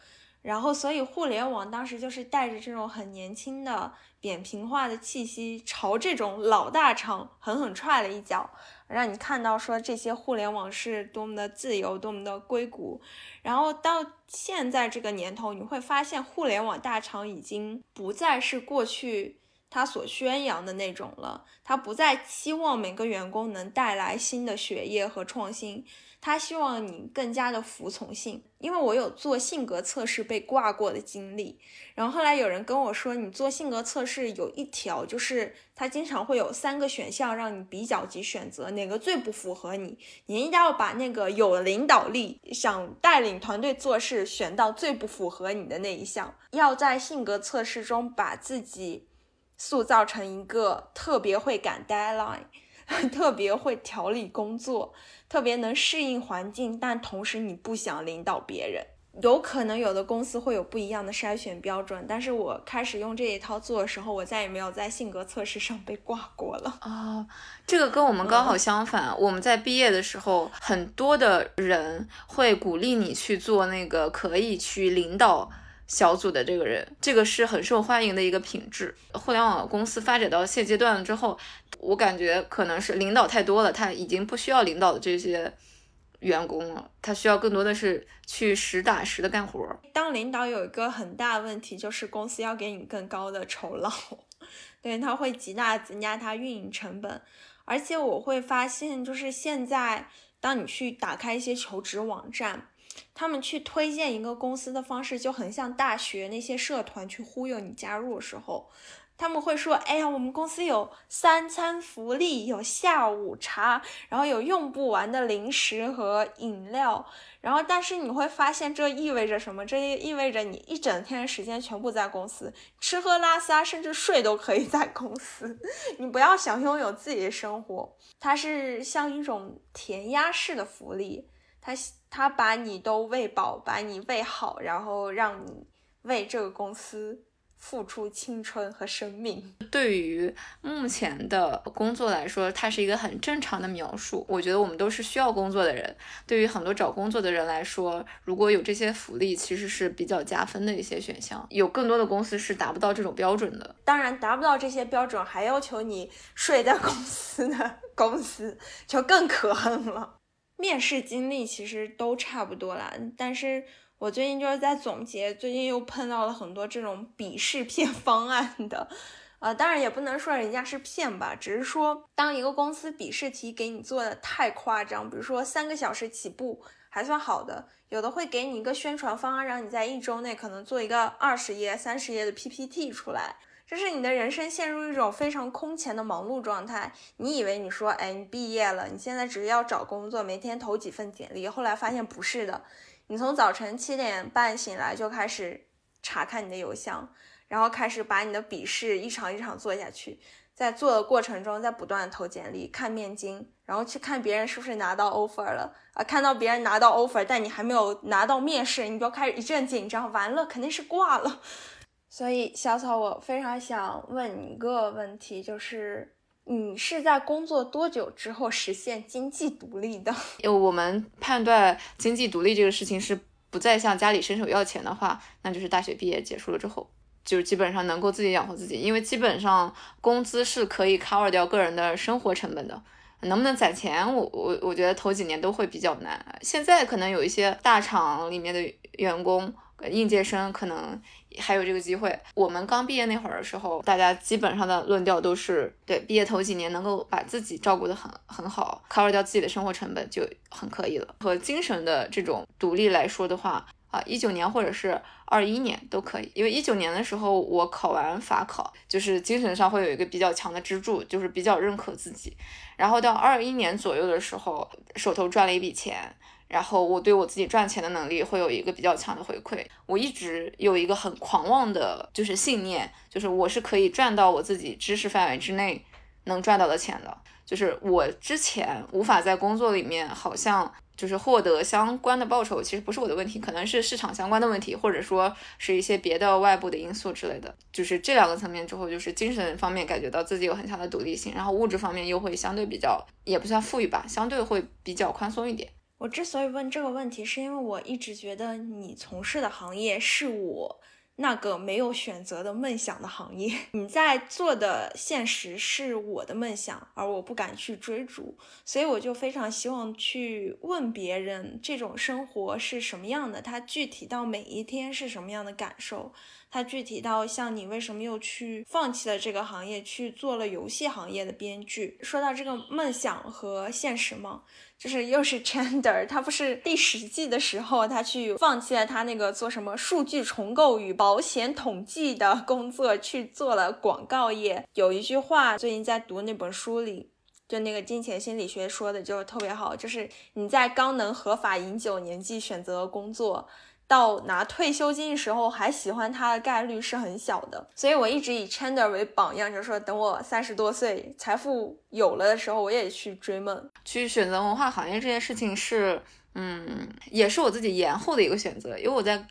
Speaker 2: 然后，所以互联网当时就是带着这种很年轻的扁平化的气息，朝这种老大厂狠狠踹了一脚，让你看到说这些互联网是多么的自由，多么的硅谷。然后到现在这个年头，你会发现互联网大厂已经不再是过去他所宣扬的那种了，他不再期望每个员工能带来新的血液和创新。他希望你更加的服从性，因为我有做性格测试被挂过的经历。然后后来有人跟我说，你做性格测试有一条，就是他经常会有三个选项让你比较级选择，哪个最不符合你，你应该要把那个有领导力、想带领团队做事选到最不符合你的那一项。要在性格测试中把自己塑造成一个特别会赶 deadline。*laughs* 特别会调理工作，特别能适应环境，但同时你不想领导别人，有可能有的公司会有不一样的筛选标准。但是我开始用这一套做的时候，我再也没有在性格测试上被挂过了。
Speaker 3: 哦，这个跟我们刚好相反。我们在毕业的时候，很多的人会鼓励你去做那个可以去领导。小组的这个人，这个是很受欢迎的一个品质。互联网公司发展到现阶段了之后，我感觉可能是领导太多了，他已经不需要领导的这些员工了，他需要更多的是去实打实的干活。
Speaker 2: 当领导有一个很大问题，就是公司要给你更高的酬劳，*laughs* 对他会极大增加他运营成本。而且我会发现，就是现在当你去打开一些求职网站。他们去推荐一个公司的方式就很像大学那些社团去忽悠你加入的时候，他们会说：“哎呀，我们公司有三餐福利，有下午茶，然后有用不完的零食和饮料。”然后，但是你会发现这意味着什么？这意味着你一整天的时间全部在公司，吃喝拉撒，甚至睡都可以在公司。你不要想拥有自己的生活，它是像一种填鸭式的福利。他他把你都喂饱，把你喂好，然后让你为这个公司付出青春和生命。
Speaker 3: 对于目前的工作来说，它是一个很正常的描述。我觉得我们都是需要工作的人。对于很多找工作的人来说，如果有这些福利，其实是比较加分的一些选项。有更多的公司是达不到这种标准的。
Speaker 2: 当然，达不到这些标准，还要求你睡在公司的公司，就更可恨了。面试经历其实都差不多啦，但是我最近就是在总结，最近又碰到了很多这种笔试骗方案的，呃，当然也不能说人家是骗吧，只是说当一个公司笔试题给你做的太夸张，比如说三个小时起步还算好的，有的会给你一个宣传方案，让你在一周内可能做一个二十页、三十页的 PPT 出来。这是你的人生陷入一种非常空前的忙碌状态。你以为你说，哎，你毕业了，你现在只要找工作，每天投几份简历。后来发现不是的，你从早晨七点半醒来就开始查看你的邮箱，然后开始把你的笔试一场一场做下去。在做的过程中，在不断投简历、看面经，然后去看别人是不是拿到 offer 了啊。看到别人拿到 offer，但你还没有拿到面试，你就开始一阵紧张，完了肯定是挂了。所以，小草，我非常想问你一个问题，就是你是在工作多久之后实现经济独立的？*laughs*
Speaker 3: 因为我们判断经济独立这个事情是不再向家里伸手要钱的话，那就是大学毕业结束了之后，就基本上能够自己养活自己，因为基本上工资是可以 cover 掉个人的生活成本的。能不能攒钱，我我我觉得头几年都会比较难。现在可能有一些大厂里面的员工。应届生可能还有这个机会。我们刚毕业那会儿的时候，大家基本上的论调都是对毕业头几年能够把自己照顾得很很好，cover 掉自己的生活成本就很可以了。和精神的这种独立来说的话，啊，一九年或者是二一年都可以。因为一九年的时候我考完法考，就是精神上会有一个比较强的支柱，就是比较认可自己。然后到二一年左右的时候，手头赚了一笔钱。然后我对我自己赚钱的能力会有一个比较强的回馈。我一直有一个很狂妄的，就是信念，就是我是可以赚到我自己知识范围之内能赚到的钱的。就是我之前无法在工作里面好像。就是获得相关的报酬，其实不是我的问题，可能是市场相关的问题，或者说是一些别的外部的因素之类的。就是这两个层面之后，就是精神方面感觉到自己有很强的独立性，然后物质方面又会相对比较，也不算富裕吧，相对会比较宽松一点。
Speaker 2: 我之所以问这个问题，是因为我一直觉得你从事的行业是我。那个没有选择的梦想的行业，*laughs* 你在做的现实是我的梦想，而我不敢去追逐，所以我就非常希望去问别人这种生活是什么样的，它具体到每一天是什么样的感受，它具体到像你为什么又去放弃了这个行业，去做了游戏行业的编剧。说到这个梦想和现实吗？就是又是 chander 他不是第十季的时候，他去放弃了他那个做什么数据重构与保险统计的工作，去做了广告业。有一句话，最近在读那本书里，就那个金钱心理学说的就特别好，就是你在刚能合法饮酒年纪选择工作。到拿退休金的时候还喜欢他的概率是很小的，所以我一直以 Chandler 为榜样，就是说等我三十多岁财富有了的时候，我也去追梦，
Speaker 3: 去选择文化行业这件事情是，嗯，也是我自己延后的一个选择，因为我在。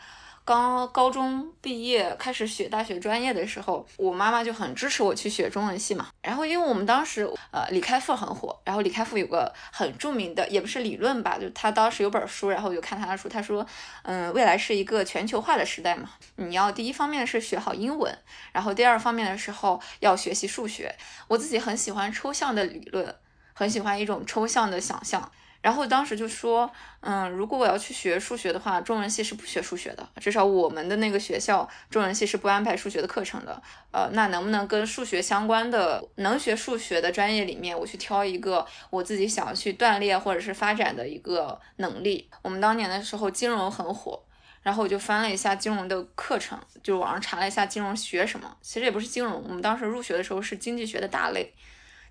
Speaker 3: 刚高中毕业开始学大学专业的时候，我妈妈就很支持我去学中文系嘛。然后因为我们当时呃李开复很火，然后李开复有个很著名的，也不是理论吧，就他当时有本书，然后我就看他的书，他说，嗯，未来是一个全球化的时代嘛，你要第一方面是学好英文，然后第二方面的时候要学习数学。我自己很喜欢抽象的理论，很喜欢一种抽象的想象。然后当时就说，嗯，如果我要去学数学的话，中文系是不学数学的，至少我们的那个学校中文系是不安排数学的课程的。呃，那能不能跟数学相关的，能学数学的专业里面，我去挑一个我自己想要去锻炼或者是发展的一个能力？我们当年的时候金融很火，然后我就翻了一下金融的课程，就网上查了一下金融学什么，其实也不是金融，我们当时入学的时候是经济学的大类，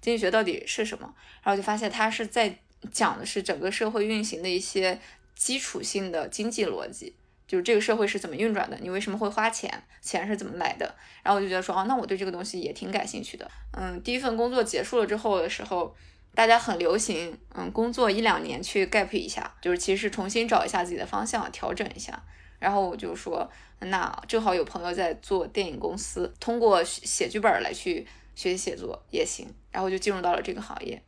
Speaker 3: 经济学到底是什么？然后就发现它是在。讲的是整个社会运行的一些基础性的经济逻辑，就是这个社会是怎么运转的，你为什么会花钱，钱是怎么来的。然后我就觉得说，哦，那我对这个东西也挺感兴趣的。嗯，第一份工作结束了之后的时候，大家很流行，嗯，工作一两年去 gap 一下，就是其实重新找一下自己的方向，调整一下。然后我就说，那正好有朋友在做电影公司，通过写剧本来去学习写作也行。然后就进入到了这个行业。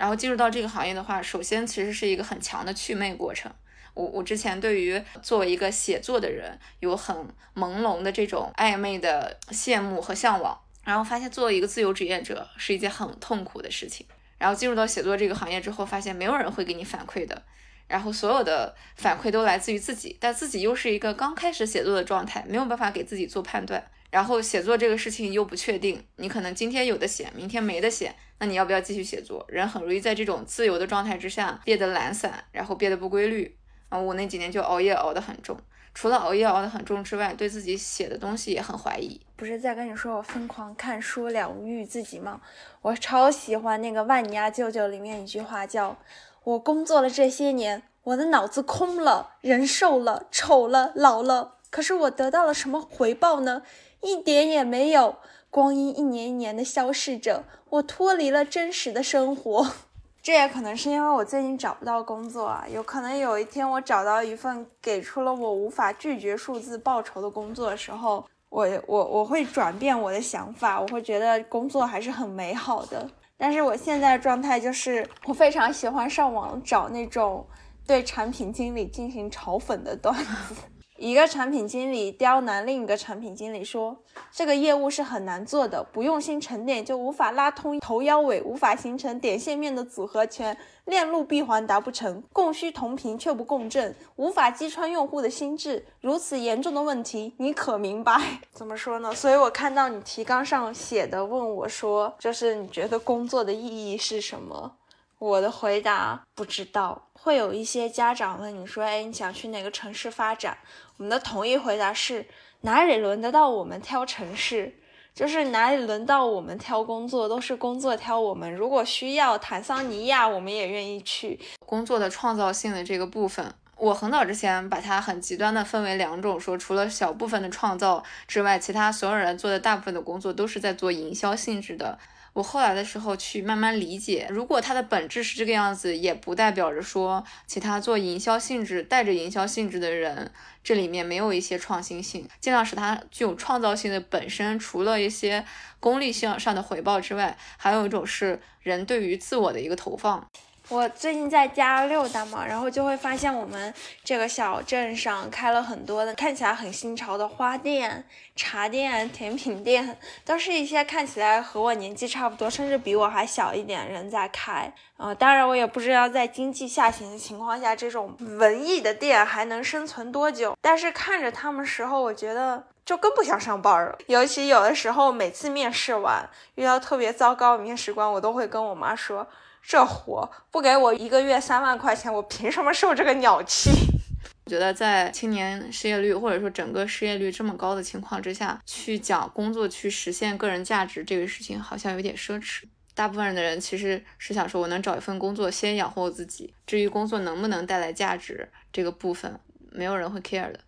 Speaker 3: 然后进入到这个行业的话，首先其实是一个很强的祛魅过程。我我之前对于作为一个写作的人，有很朦胧的这种暧昧的羡慕和向往，然后发现作为一个自由职业者是一件很痛苦的事情。然后进入到写作这个行业之后，发现没有人会给你反馈的，然后所有的反馈都来自于自己，但自己又是一个刚开始写作的状态，没有办法给自己做判断。然后写作这个事情又不确定，你可能今天有的写，明天没得写，那你要不要继续写作？人很容易在这种自由的状态之下变得懒散，然后变得不规律。啊，我那几年就熬夜熬得很重，除了熬夜熬得很重之外，对自己写的东西也很怀疑。
Speaker 2: 不是在跟你说我疯狂看书疗愈自己吗？我超喜欢那个万尼亚舅舅里面一句话，叫我工作了这些年，我的脑子空了，人瘦了，丑了，老了，可是我得到了什么回报呢？一点也没有，光阴一年一年的消逝着，我脱离了真实的生活。*laughs* 这也可能是因为我最近找不到工作啊，有可能有一天我找到一份给出了我无法拒绝数字报酬的工作的时候，我我我会转变我的想法，我会觉得工作还是很美好的。但是我现在的状态就是，我非常喜欢上网找那种对产品经理进行嘲讽的段子。一个产品经理刁难另一个产品经理说：“这个业务是很难做的，不用心沉淀就无法拉通头腰尾，无法形成点线面的组合拳，链路闭环达不成，供需同频却不共振，无法击穿用户的心智。如此严重的问题，你可明白？*laughs* 怎么说呢？所以我看到你提纲上写的，问我说，就是你觉得工作的意义是什么？我的回答不知道。会有一些家长问你说：“哎，你想去哪个城市发展？”我们的统一回答是：哪里轮得到我们挑城市？就是哪里轮到我们挑工作，都是工作挑我们。如果需要坦桑尼亚，我们也愿意去。
Speaker 3: 工作的创造性的这个部分，我很早之前把它很极端的分为两种，说除了小部分的创造之外，其他所有人做的大部分的工作都是在做营销性质的。我后来的时候去慢慢理解，如果它的本质是这个样子，也不代表着说其他做营销性质、带着营销性质的人，这里面没有一些创新性，尽量使它具有创造性的本身，除了一些功利性上的回报之外，还有一种是人对于自我的一个投放。
Speaker 2: 我最近在家溜达嘛，然后就会发现我们这个小镇上开了很多的看起来很新潮的花店、茶店、甜品店，都是一些看起来和我年纪差不多，甚至比我还小一点人在开。呃，当然我也不知道在经济下行的情况下，这种文艺的店还能生存多久。但是看着他们时候，我觉得就更不想上班了。尤其有的时候，每次面试完遇到特别糟糕的面试官，我都会跟我妈说。这活不给我一个月三万块钱，我凭什么受这个鸟气？*laughs*
Speaker 3: 我觉得在青年失业率或者说整个失业率这么高的情况之下，去讲工作去实现个人价值这个事情，好像有点奢侈。大部分人的人其实是想说，我能找一份工作先养活我自己，至于工作能不能带来价值这个部分，没有人会 care 的，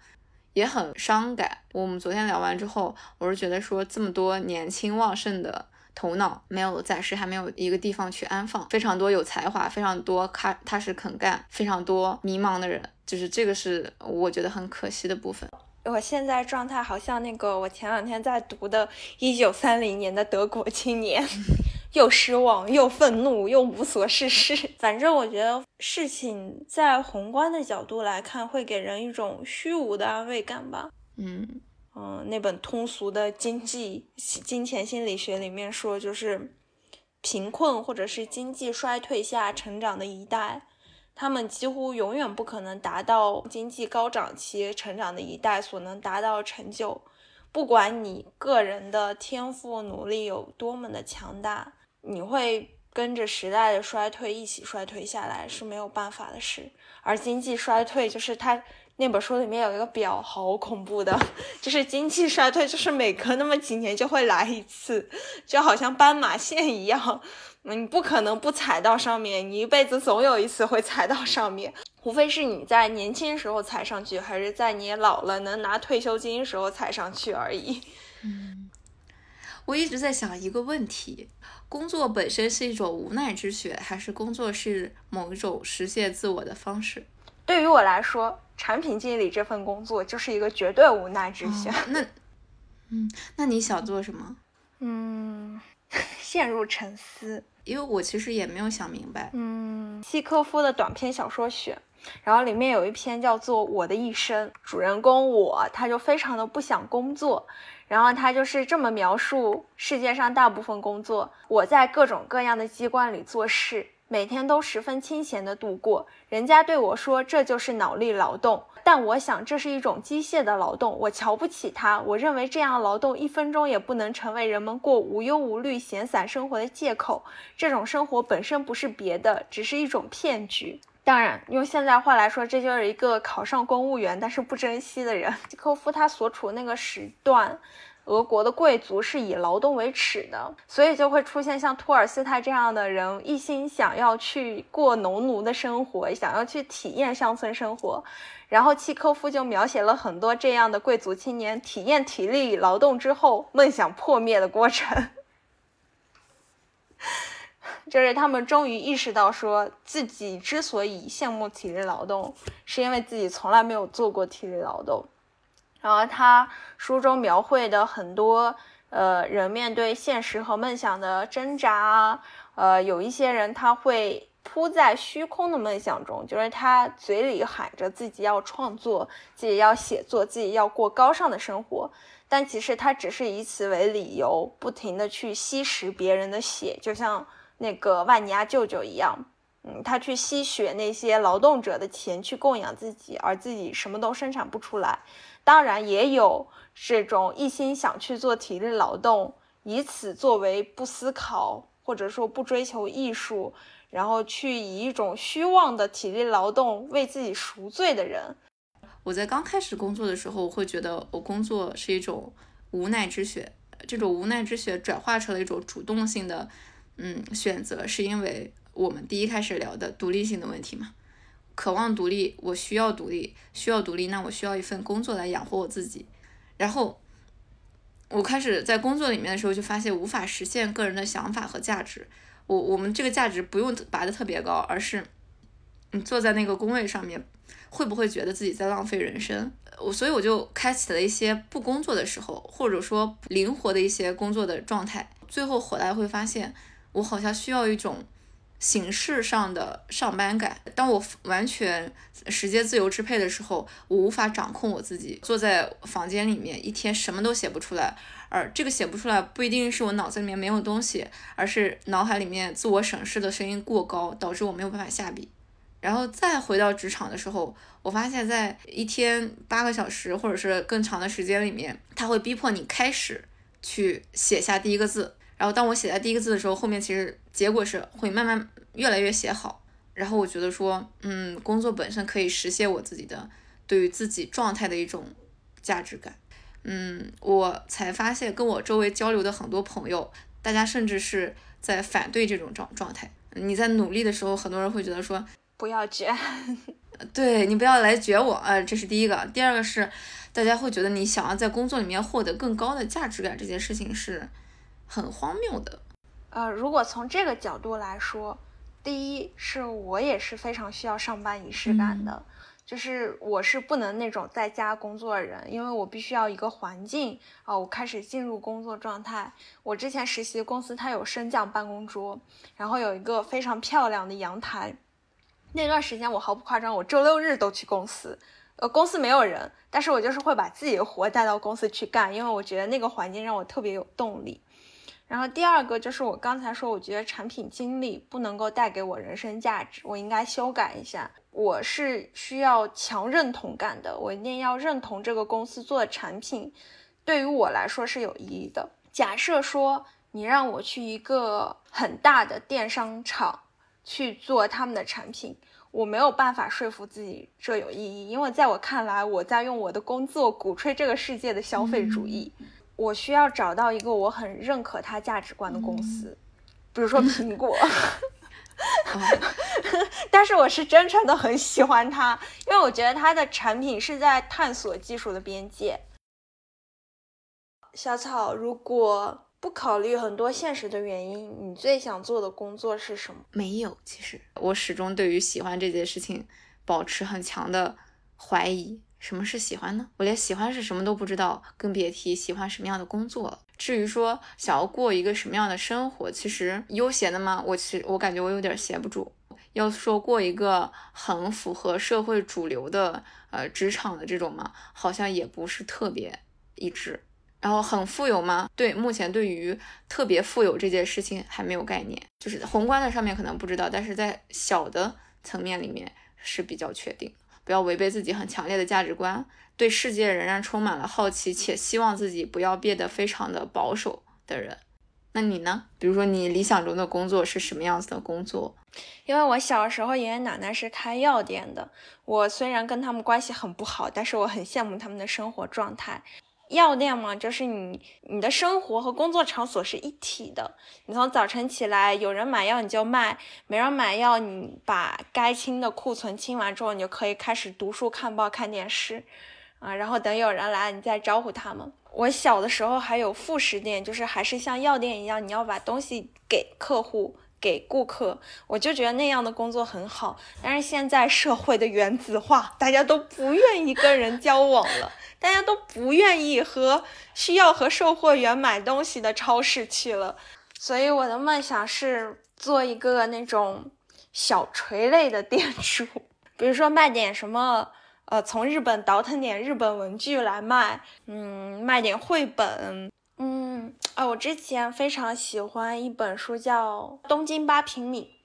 Speaker 3: 也很伤感。我们昨天聊完之后，我是觉得说这么多年轻旺盛的。头脑没有，暂时还没有一个地方去安放。非常多有才华，非常多踏踏实肯干，非常多迷茫的人，就是这个是我觉得很可惜的部分。
Speaker 2: 我现在状态好像那个我前两天在读的一九三零年的德国青年，*laughs* 又失望又愤怒又无所事事。*laughs* 反正我觉得事情在宏观的角度来看，会给人一种虚无的安慰感吧。
Speaker 3: 嗯。
Speaker 2: 嗯，那本通俗的经济金钱心理学里面说，就是贫困或者是经济衰退下成长的一代，他们几乎永远不可能达到经济高涨期成长的一代所能达到成就。不管你个人的天赋努力有多么的强大，你会跟着时代的衰退一起衰退下来是没有办法的事。而经济衰退就是它。那本书里面有一个表，好恐怖的，*laughs* 就是经济衰退，就是每隔那么几年就会来一次，就好像斑马线一样，你不可能不踩到上面，你一辈子总有一次会踩到上面，无非是你在年轻时候踩上去，还是在你老了能拿退休金时候踩上去而已。
Speaker 3: 嗯，我一直在想一个问题：工作本身是一种无奈之选，还是工作是某一种实现自我的方式？
Speaker 2: 对于我来说。产品经理这份工作就是一个绝对无奈之选。
Speaker 3: 那，嗯，那你想做什么？
Speaker 2: 嗯，*laughs* 陷入沉思，
Speaker 3: 因为我其实也没有想明白。
Speaker 2: 嗯，契科夫的短篇小说选，然后里面有一篇叫做《我的一生》，主人公我他就非常的不想工作，然后他就是这么描述世界上大部分工作：我在各种各样的机关里做事。每天都十分清闲的度过，人家对我说这就是脑力劳动，但我想这是一种机械的劳动，我瞧不起它。我认为这样劳动一分钟也不能成为人们过无忧无虑、闲散生活的借口。这种生活本身不是别的，只是一种骗局。当然，用现在话来说，这就是一个考上公务员但是不珍惜的人。*laughs* 契科夫他所处那个时段。俄国的贵族是以劳动为耻的，所以就会出现像托尔斯泰这样的人，一心想要去过农奴的生活，想要去体验乡村生活。然后契科夫就描写了很多这样的贵族青年体验体力劳动之后梦想破灭的过程，*laughs* 就是他们终于意识到，说自己之所以羡慕体力劳动，是因为自己从来没有做过体力劳动。然后他书中描绘的很多，呃，人面对现实和梦想的挣扎，呃，有一些人他会扑在虚空的梦想中，就是他嘴里喊着自己要创作，自己要写作，自己要过高尚的生活，但其实他只是以此为理由，不停的去吸食别人的血，就像那个万尼亚舅舅一样，嗯，他去吸血那些劳动者的钱去供养自己，而自己什么都生产不出来。当然也有这种一心想去做体力劳动，以此作为不思考或者说不追求艺术，然后去以一种虚妄的体力劳动为自己赎罪的人。
Speaker 3: 我在刚开始工作的时候，我会觉得我工作是一种无奈之选。这种无奈之选转化成了一种主动性的，嗯，选择，是因为我们第一开始聊的独立性的问题嘛。渴望独立，我需要独立，需要独立，那我需要一份工作来养活我自己。然后我开始在工作里面的时候，就发现无法实现个人的想法和价值。我我们这个价值不用拔得特别高，而是你坐在那个工位上面，会不会觉得自己在浪费人生？我所以我就开启了一些不工作的时候，或者说灵活的一些工作的状态。最后回来会发现，我好像需要一种。形式上的上班感，当我完全时间自由支配的时候，我无法掌控我自己，坐在房间里面一天什么都写不出来。而这个写不出来，不一定是我脑子里面没有东西，而是脑海里面自我审视的声音过高，导致我没有办法下笔。然后再回到职场的时候，我发现，在一天八个小时或者是更长的时间里面，它会逼迫你开始去写下第一个字。然后当我写在第一个字的时候，后面其实结果是会慢慢越来越写好。然后我觉得说，嗯，工作本身可以实现我自己的对于自己状态的一种价值感。嗯，我才发现跟我周围交流的很多朋友，大家甚至是在反对这种状状态。你在努力的时候，很多人会觉得说
Speaker 2: 不要卷，*laughs*
Speaker 3: 对你不要来卷我啊，这是第一个。第二个是大家会觉得你想要在工作里面获得更高的价值感，这件事情是。很荒谬的，
Speaker 2: 呃，如果从这个角度来说，第一是我也是非常需要上班仪式感的，就是我是不能那种在家工作的人，因为我必须要一个环境啊，我开始进入工作状态。我之前实习的公司它有升降办公桌，然后有一个非常漂亮的阳台，那段时间我毫不夸张，我周六日都去公司，呃，公司没有人，但是我就是会把自己的活带到公司去干，因为我觉得那个环境让我特别有动力。然后第二个就是我刚才说，我觉得产品经理不能够带给我人生价值，我应该修改一下。我是需要强认同感的，我一定要认同这个公司做的产品对于我来说是有意义的。假设说你让我去一个很大的电商厂去做他们的产品，我没有办法说服自己这有意义，因为在我看来，我在用我的工作鼓吹这个世界的消费主义。我需要找到一个我很认可它价值观的公司，比如说苹果，*laughs* 但是我是真诚的很喜欢它，因为我觉得它的产品是在探索技术的边界。小草，如果不考虑很多现实的原因，你最想做的工作是什么？
Speaker 3: 没有，其实我始终对于喜欢这件事情保持很强的怀疑。什么是喜欢呢？我连喜欢是什么都不知道，更别提喜欢什么样的工作了。至于说想要过一个什么样的生活，其实悠闲的吗？我其实我感觉我有点闲不住。要说过一个很符合社会主流的呃职场的这种嘛，好像也不是特别一致。然后很富有吗？对，目前对于特别富有这件事情还没有概念，就是宏观的上面可能不知道，但是在小的层面里面是比较确定。不要违背自己很强烈的价值观，对世界仍然充满了好奇，且希望自己不要变得非常的保守的人。那你呢？比如说你理想中的工作是什么样子的工作？
Speaker 2: 因为我小时候爷爷奶奶是开药店的，我虽然跟他们关系很不好，但是我很羡慕他们的生活状态。药店嘛，就是你你的生活和工作场所是一体的。你从早晨起来，有人买药你就卖，没人买药，你把该清的库存清完之后，你就可以开始读书、看报、看电视，啊，然后等有人来，你再招呼他们。我小的时候还有副食店，就是还是像药店一样，你要把东西给客户。给顾客，我就觉得那样的工作很好。但是现在社会的原子化，大家都不愿意跟人交往了，大家都不愿意和需要和售货员买东西的超市去了。所以我的梦想是做一个那种小垂类的店主，比如说卖点什么，呃，从日本倒腾点日本文具来卖，嗯，卖点绘本。嗯，啊，我之前非常喜欢一本书，叫《东京八平米》，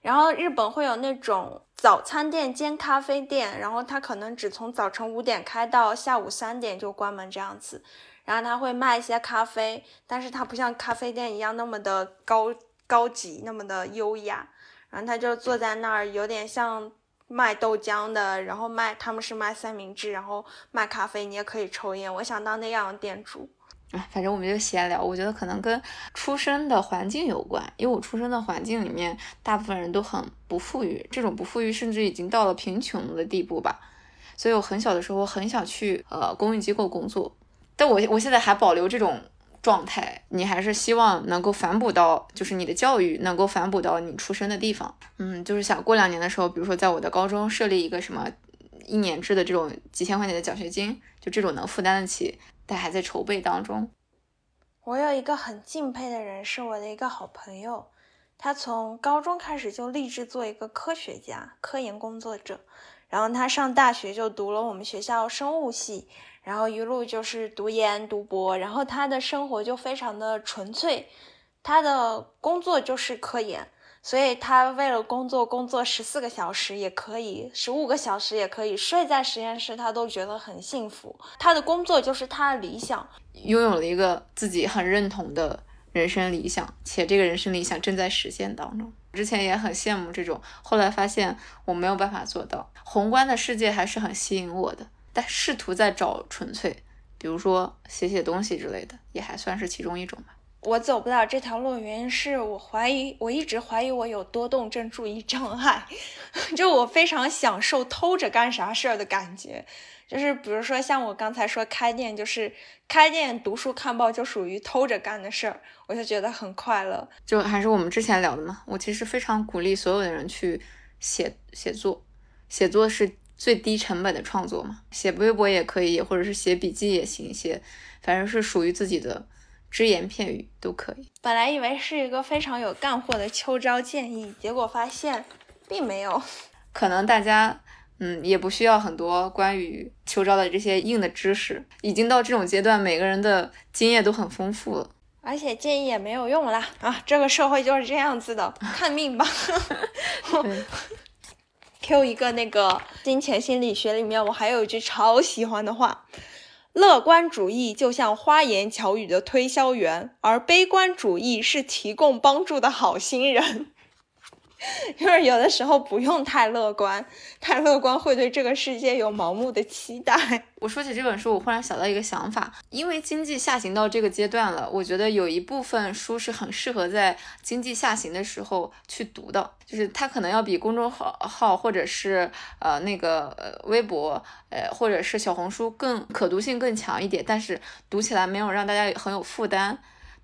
Speaker 2: 然后日本会有那种早餐店兼咖啡店，然后它可能只从早晨五点开到下午三点就关门这样子，然后他会卖一些咖啡，但是他不像咖啡店一样那么的高高级，那么的优雅，然后他就坐在那儿，有点像卖豆浆的，然后卖他们是卖三明治，然后卖咖啡，你也可以抽烟，我想当那样的店主。
Speaker 3: 啊，反正我们就闲聊。我觉得可能跟出生的环境有关，因为我出生的环境里面，大部分人都很不富裕，这种不富裕甚至已经到了贫穷的地步吧。所以我很小的时候很想去呃公益机构工作，但我我现在还保留这种状态。你还是希望能够反哺到，就是你的教育能够反哺到你出生的地方。嗯，就是想过两年的时候，比如说在我的高中设立一个什么一年制的这种几千块钱的奖学金，就这种能负担得起。但还在筹备当中。
Speaker 2: 我有一个很敬佩的人，是我的一个好朋友。他从高中开始就立志做一个科学家、科研工作者。然后他上大学就读了我们学校生物系，然后一路就是读研、读博。然后他的生活就非常的纯粹，他的工作就是科研。所以他为了工作，工作十四个小时也可以，十五个小时也可以，睡在实验室他都觉得很幸福。他的工作就是他的理想，
Speaker 3: 拥有了一个自己很认同的人生理想，且这个人生理想正在实现当中。之前也很羡慕这种，后来发现我没有办法做到。宏观的世界还是很吸引我的，但试图在找纯粹，比如说写写东西之类的，也还算是其中一种吧。
Speaker 2: 我走不了这条路，原因是我怀疑，我一直怀疑我有多动症注意障碍。*laughs* 就我非常享受偷着干啥事儿的感觉，就是比如说像我刚才说开店，就是开店、读书、看报就属于偷着干的事儿，我就觉得很快乐。
Speaker 3: 就还是我们之前聊的嘛，我其实非常鼓励所有的人去写写作，写作是最低成本的创作嘛，写微博也可以，或者是写笔记也行，写反正是属于自己的。只言片语都可以。
Speaker 2: 本来以为是一个非常有干货的秋招建议，结果发现并没有。
Speaker 3: 可能大家嗯也不需要很多关于秋招的这些硬的知识，已经到这种阶段，每个人的经验都很丰富了。
Speaker 2: 而且建议也没有用啦啊！这个社会就是这样子的，看命吧。*laughs* Q 一个那个金钱心理学里面，我还有一句超喜欢的话。乐观主义就像花言巧语的推销员，而悲观主义是提供帮助的好心人。*laughs* 就是有的时候不用太乐观，太乐观会对这个世界有盲目的期待。
Speaker 3: 我说起这本书，我忽然想到一个想法，因为经济下行到这个阶段了，我觉得有一部分书是很适合在经济下行的时候去读的，就是它可能要比公众号号或者是呃那个呃微博呃或者是小红书更可读性更强一点，但是读起来没有让大家很有负担。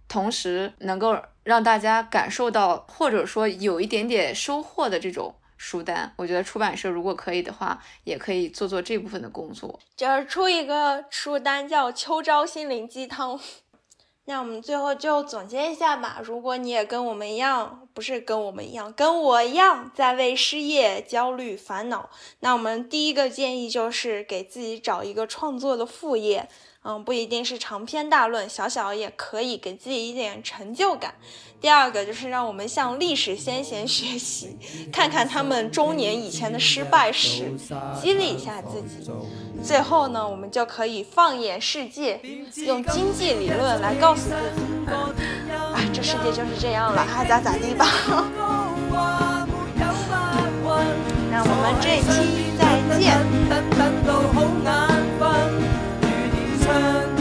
Speaker 3: 同时能够让大家感受到，或者说有一点点收获的这种书单，我觉得出版社如果可以的话，也可以做做这部分的工作，
Speaker 2: 就是出一个书单叫《秋招心灵鸡汤》。*laughs* 那我们最后就总结一下吧。如果你也跟我们一样，不是跟我们一样，跟我一样在为失业焦虑烦恼，那我们第一个建议就是给自己找一个创作的副业。嗯，不一定是长篇大论，小小也可以给自己一点成就感。第二个就是让我们向历史先贤学习，看看他们中年以前的失败史，激励一下自己。最后呢，我们就可以放眼世界，用经济理论来告诉自己，啊，这世界就是这样了，爱咋咋地吧。*laughs* 那我们这一期再见。turn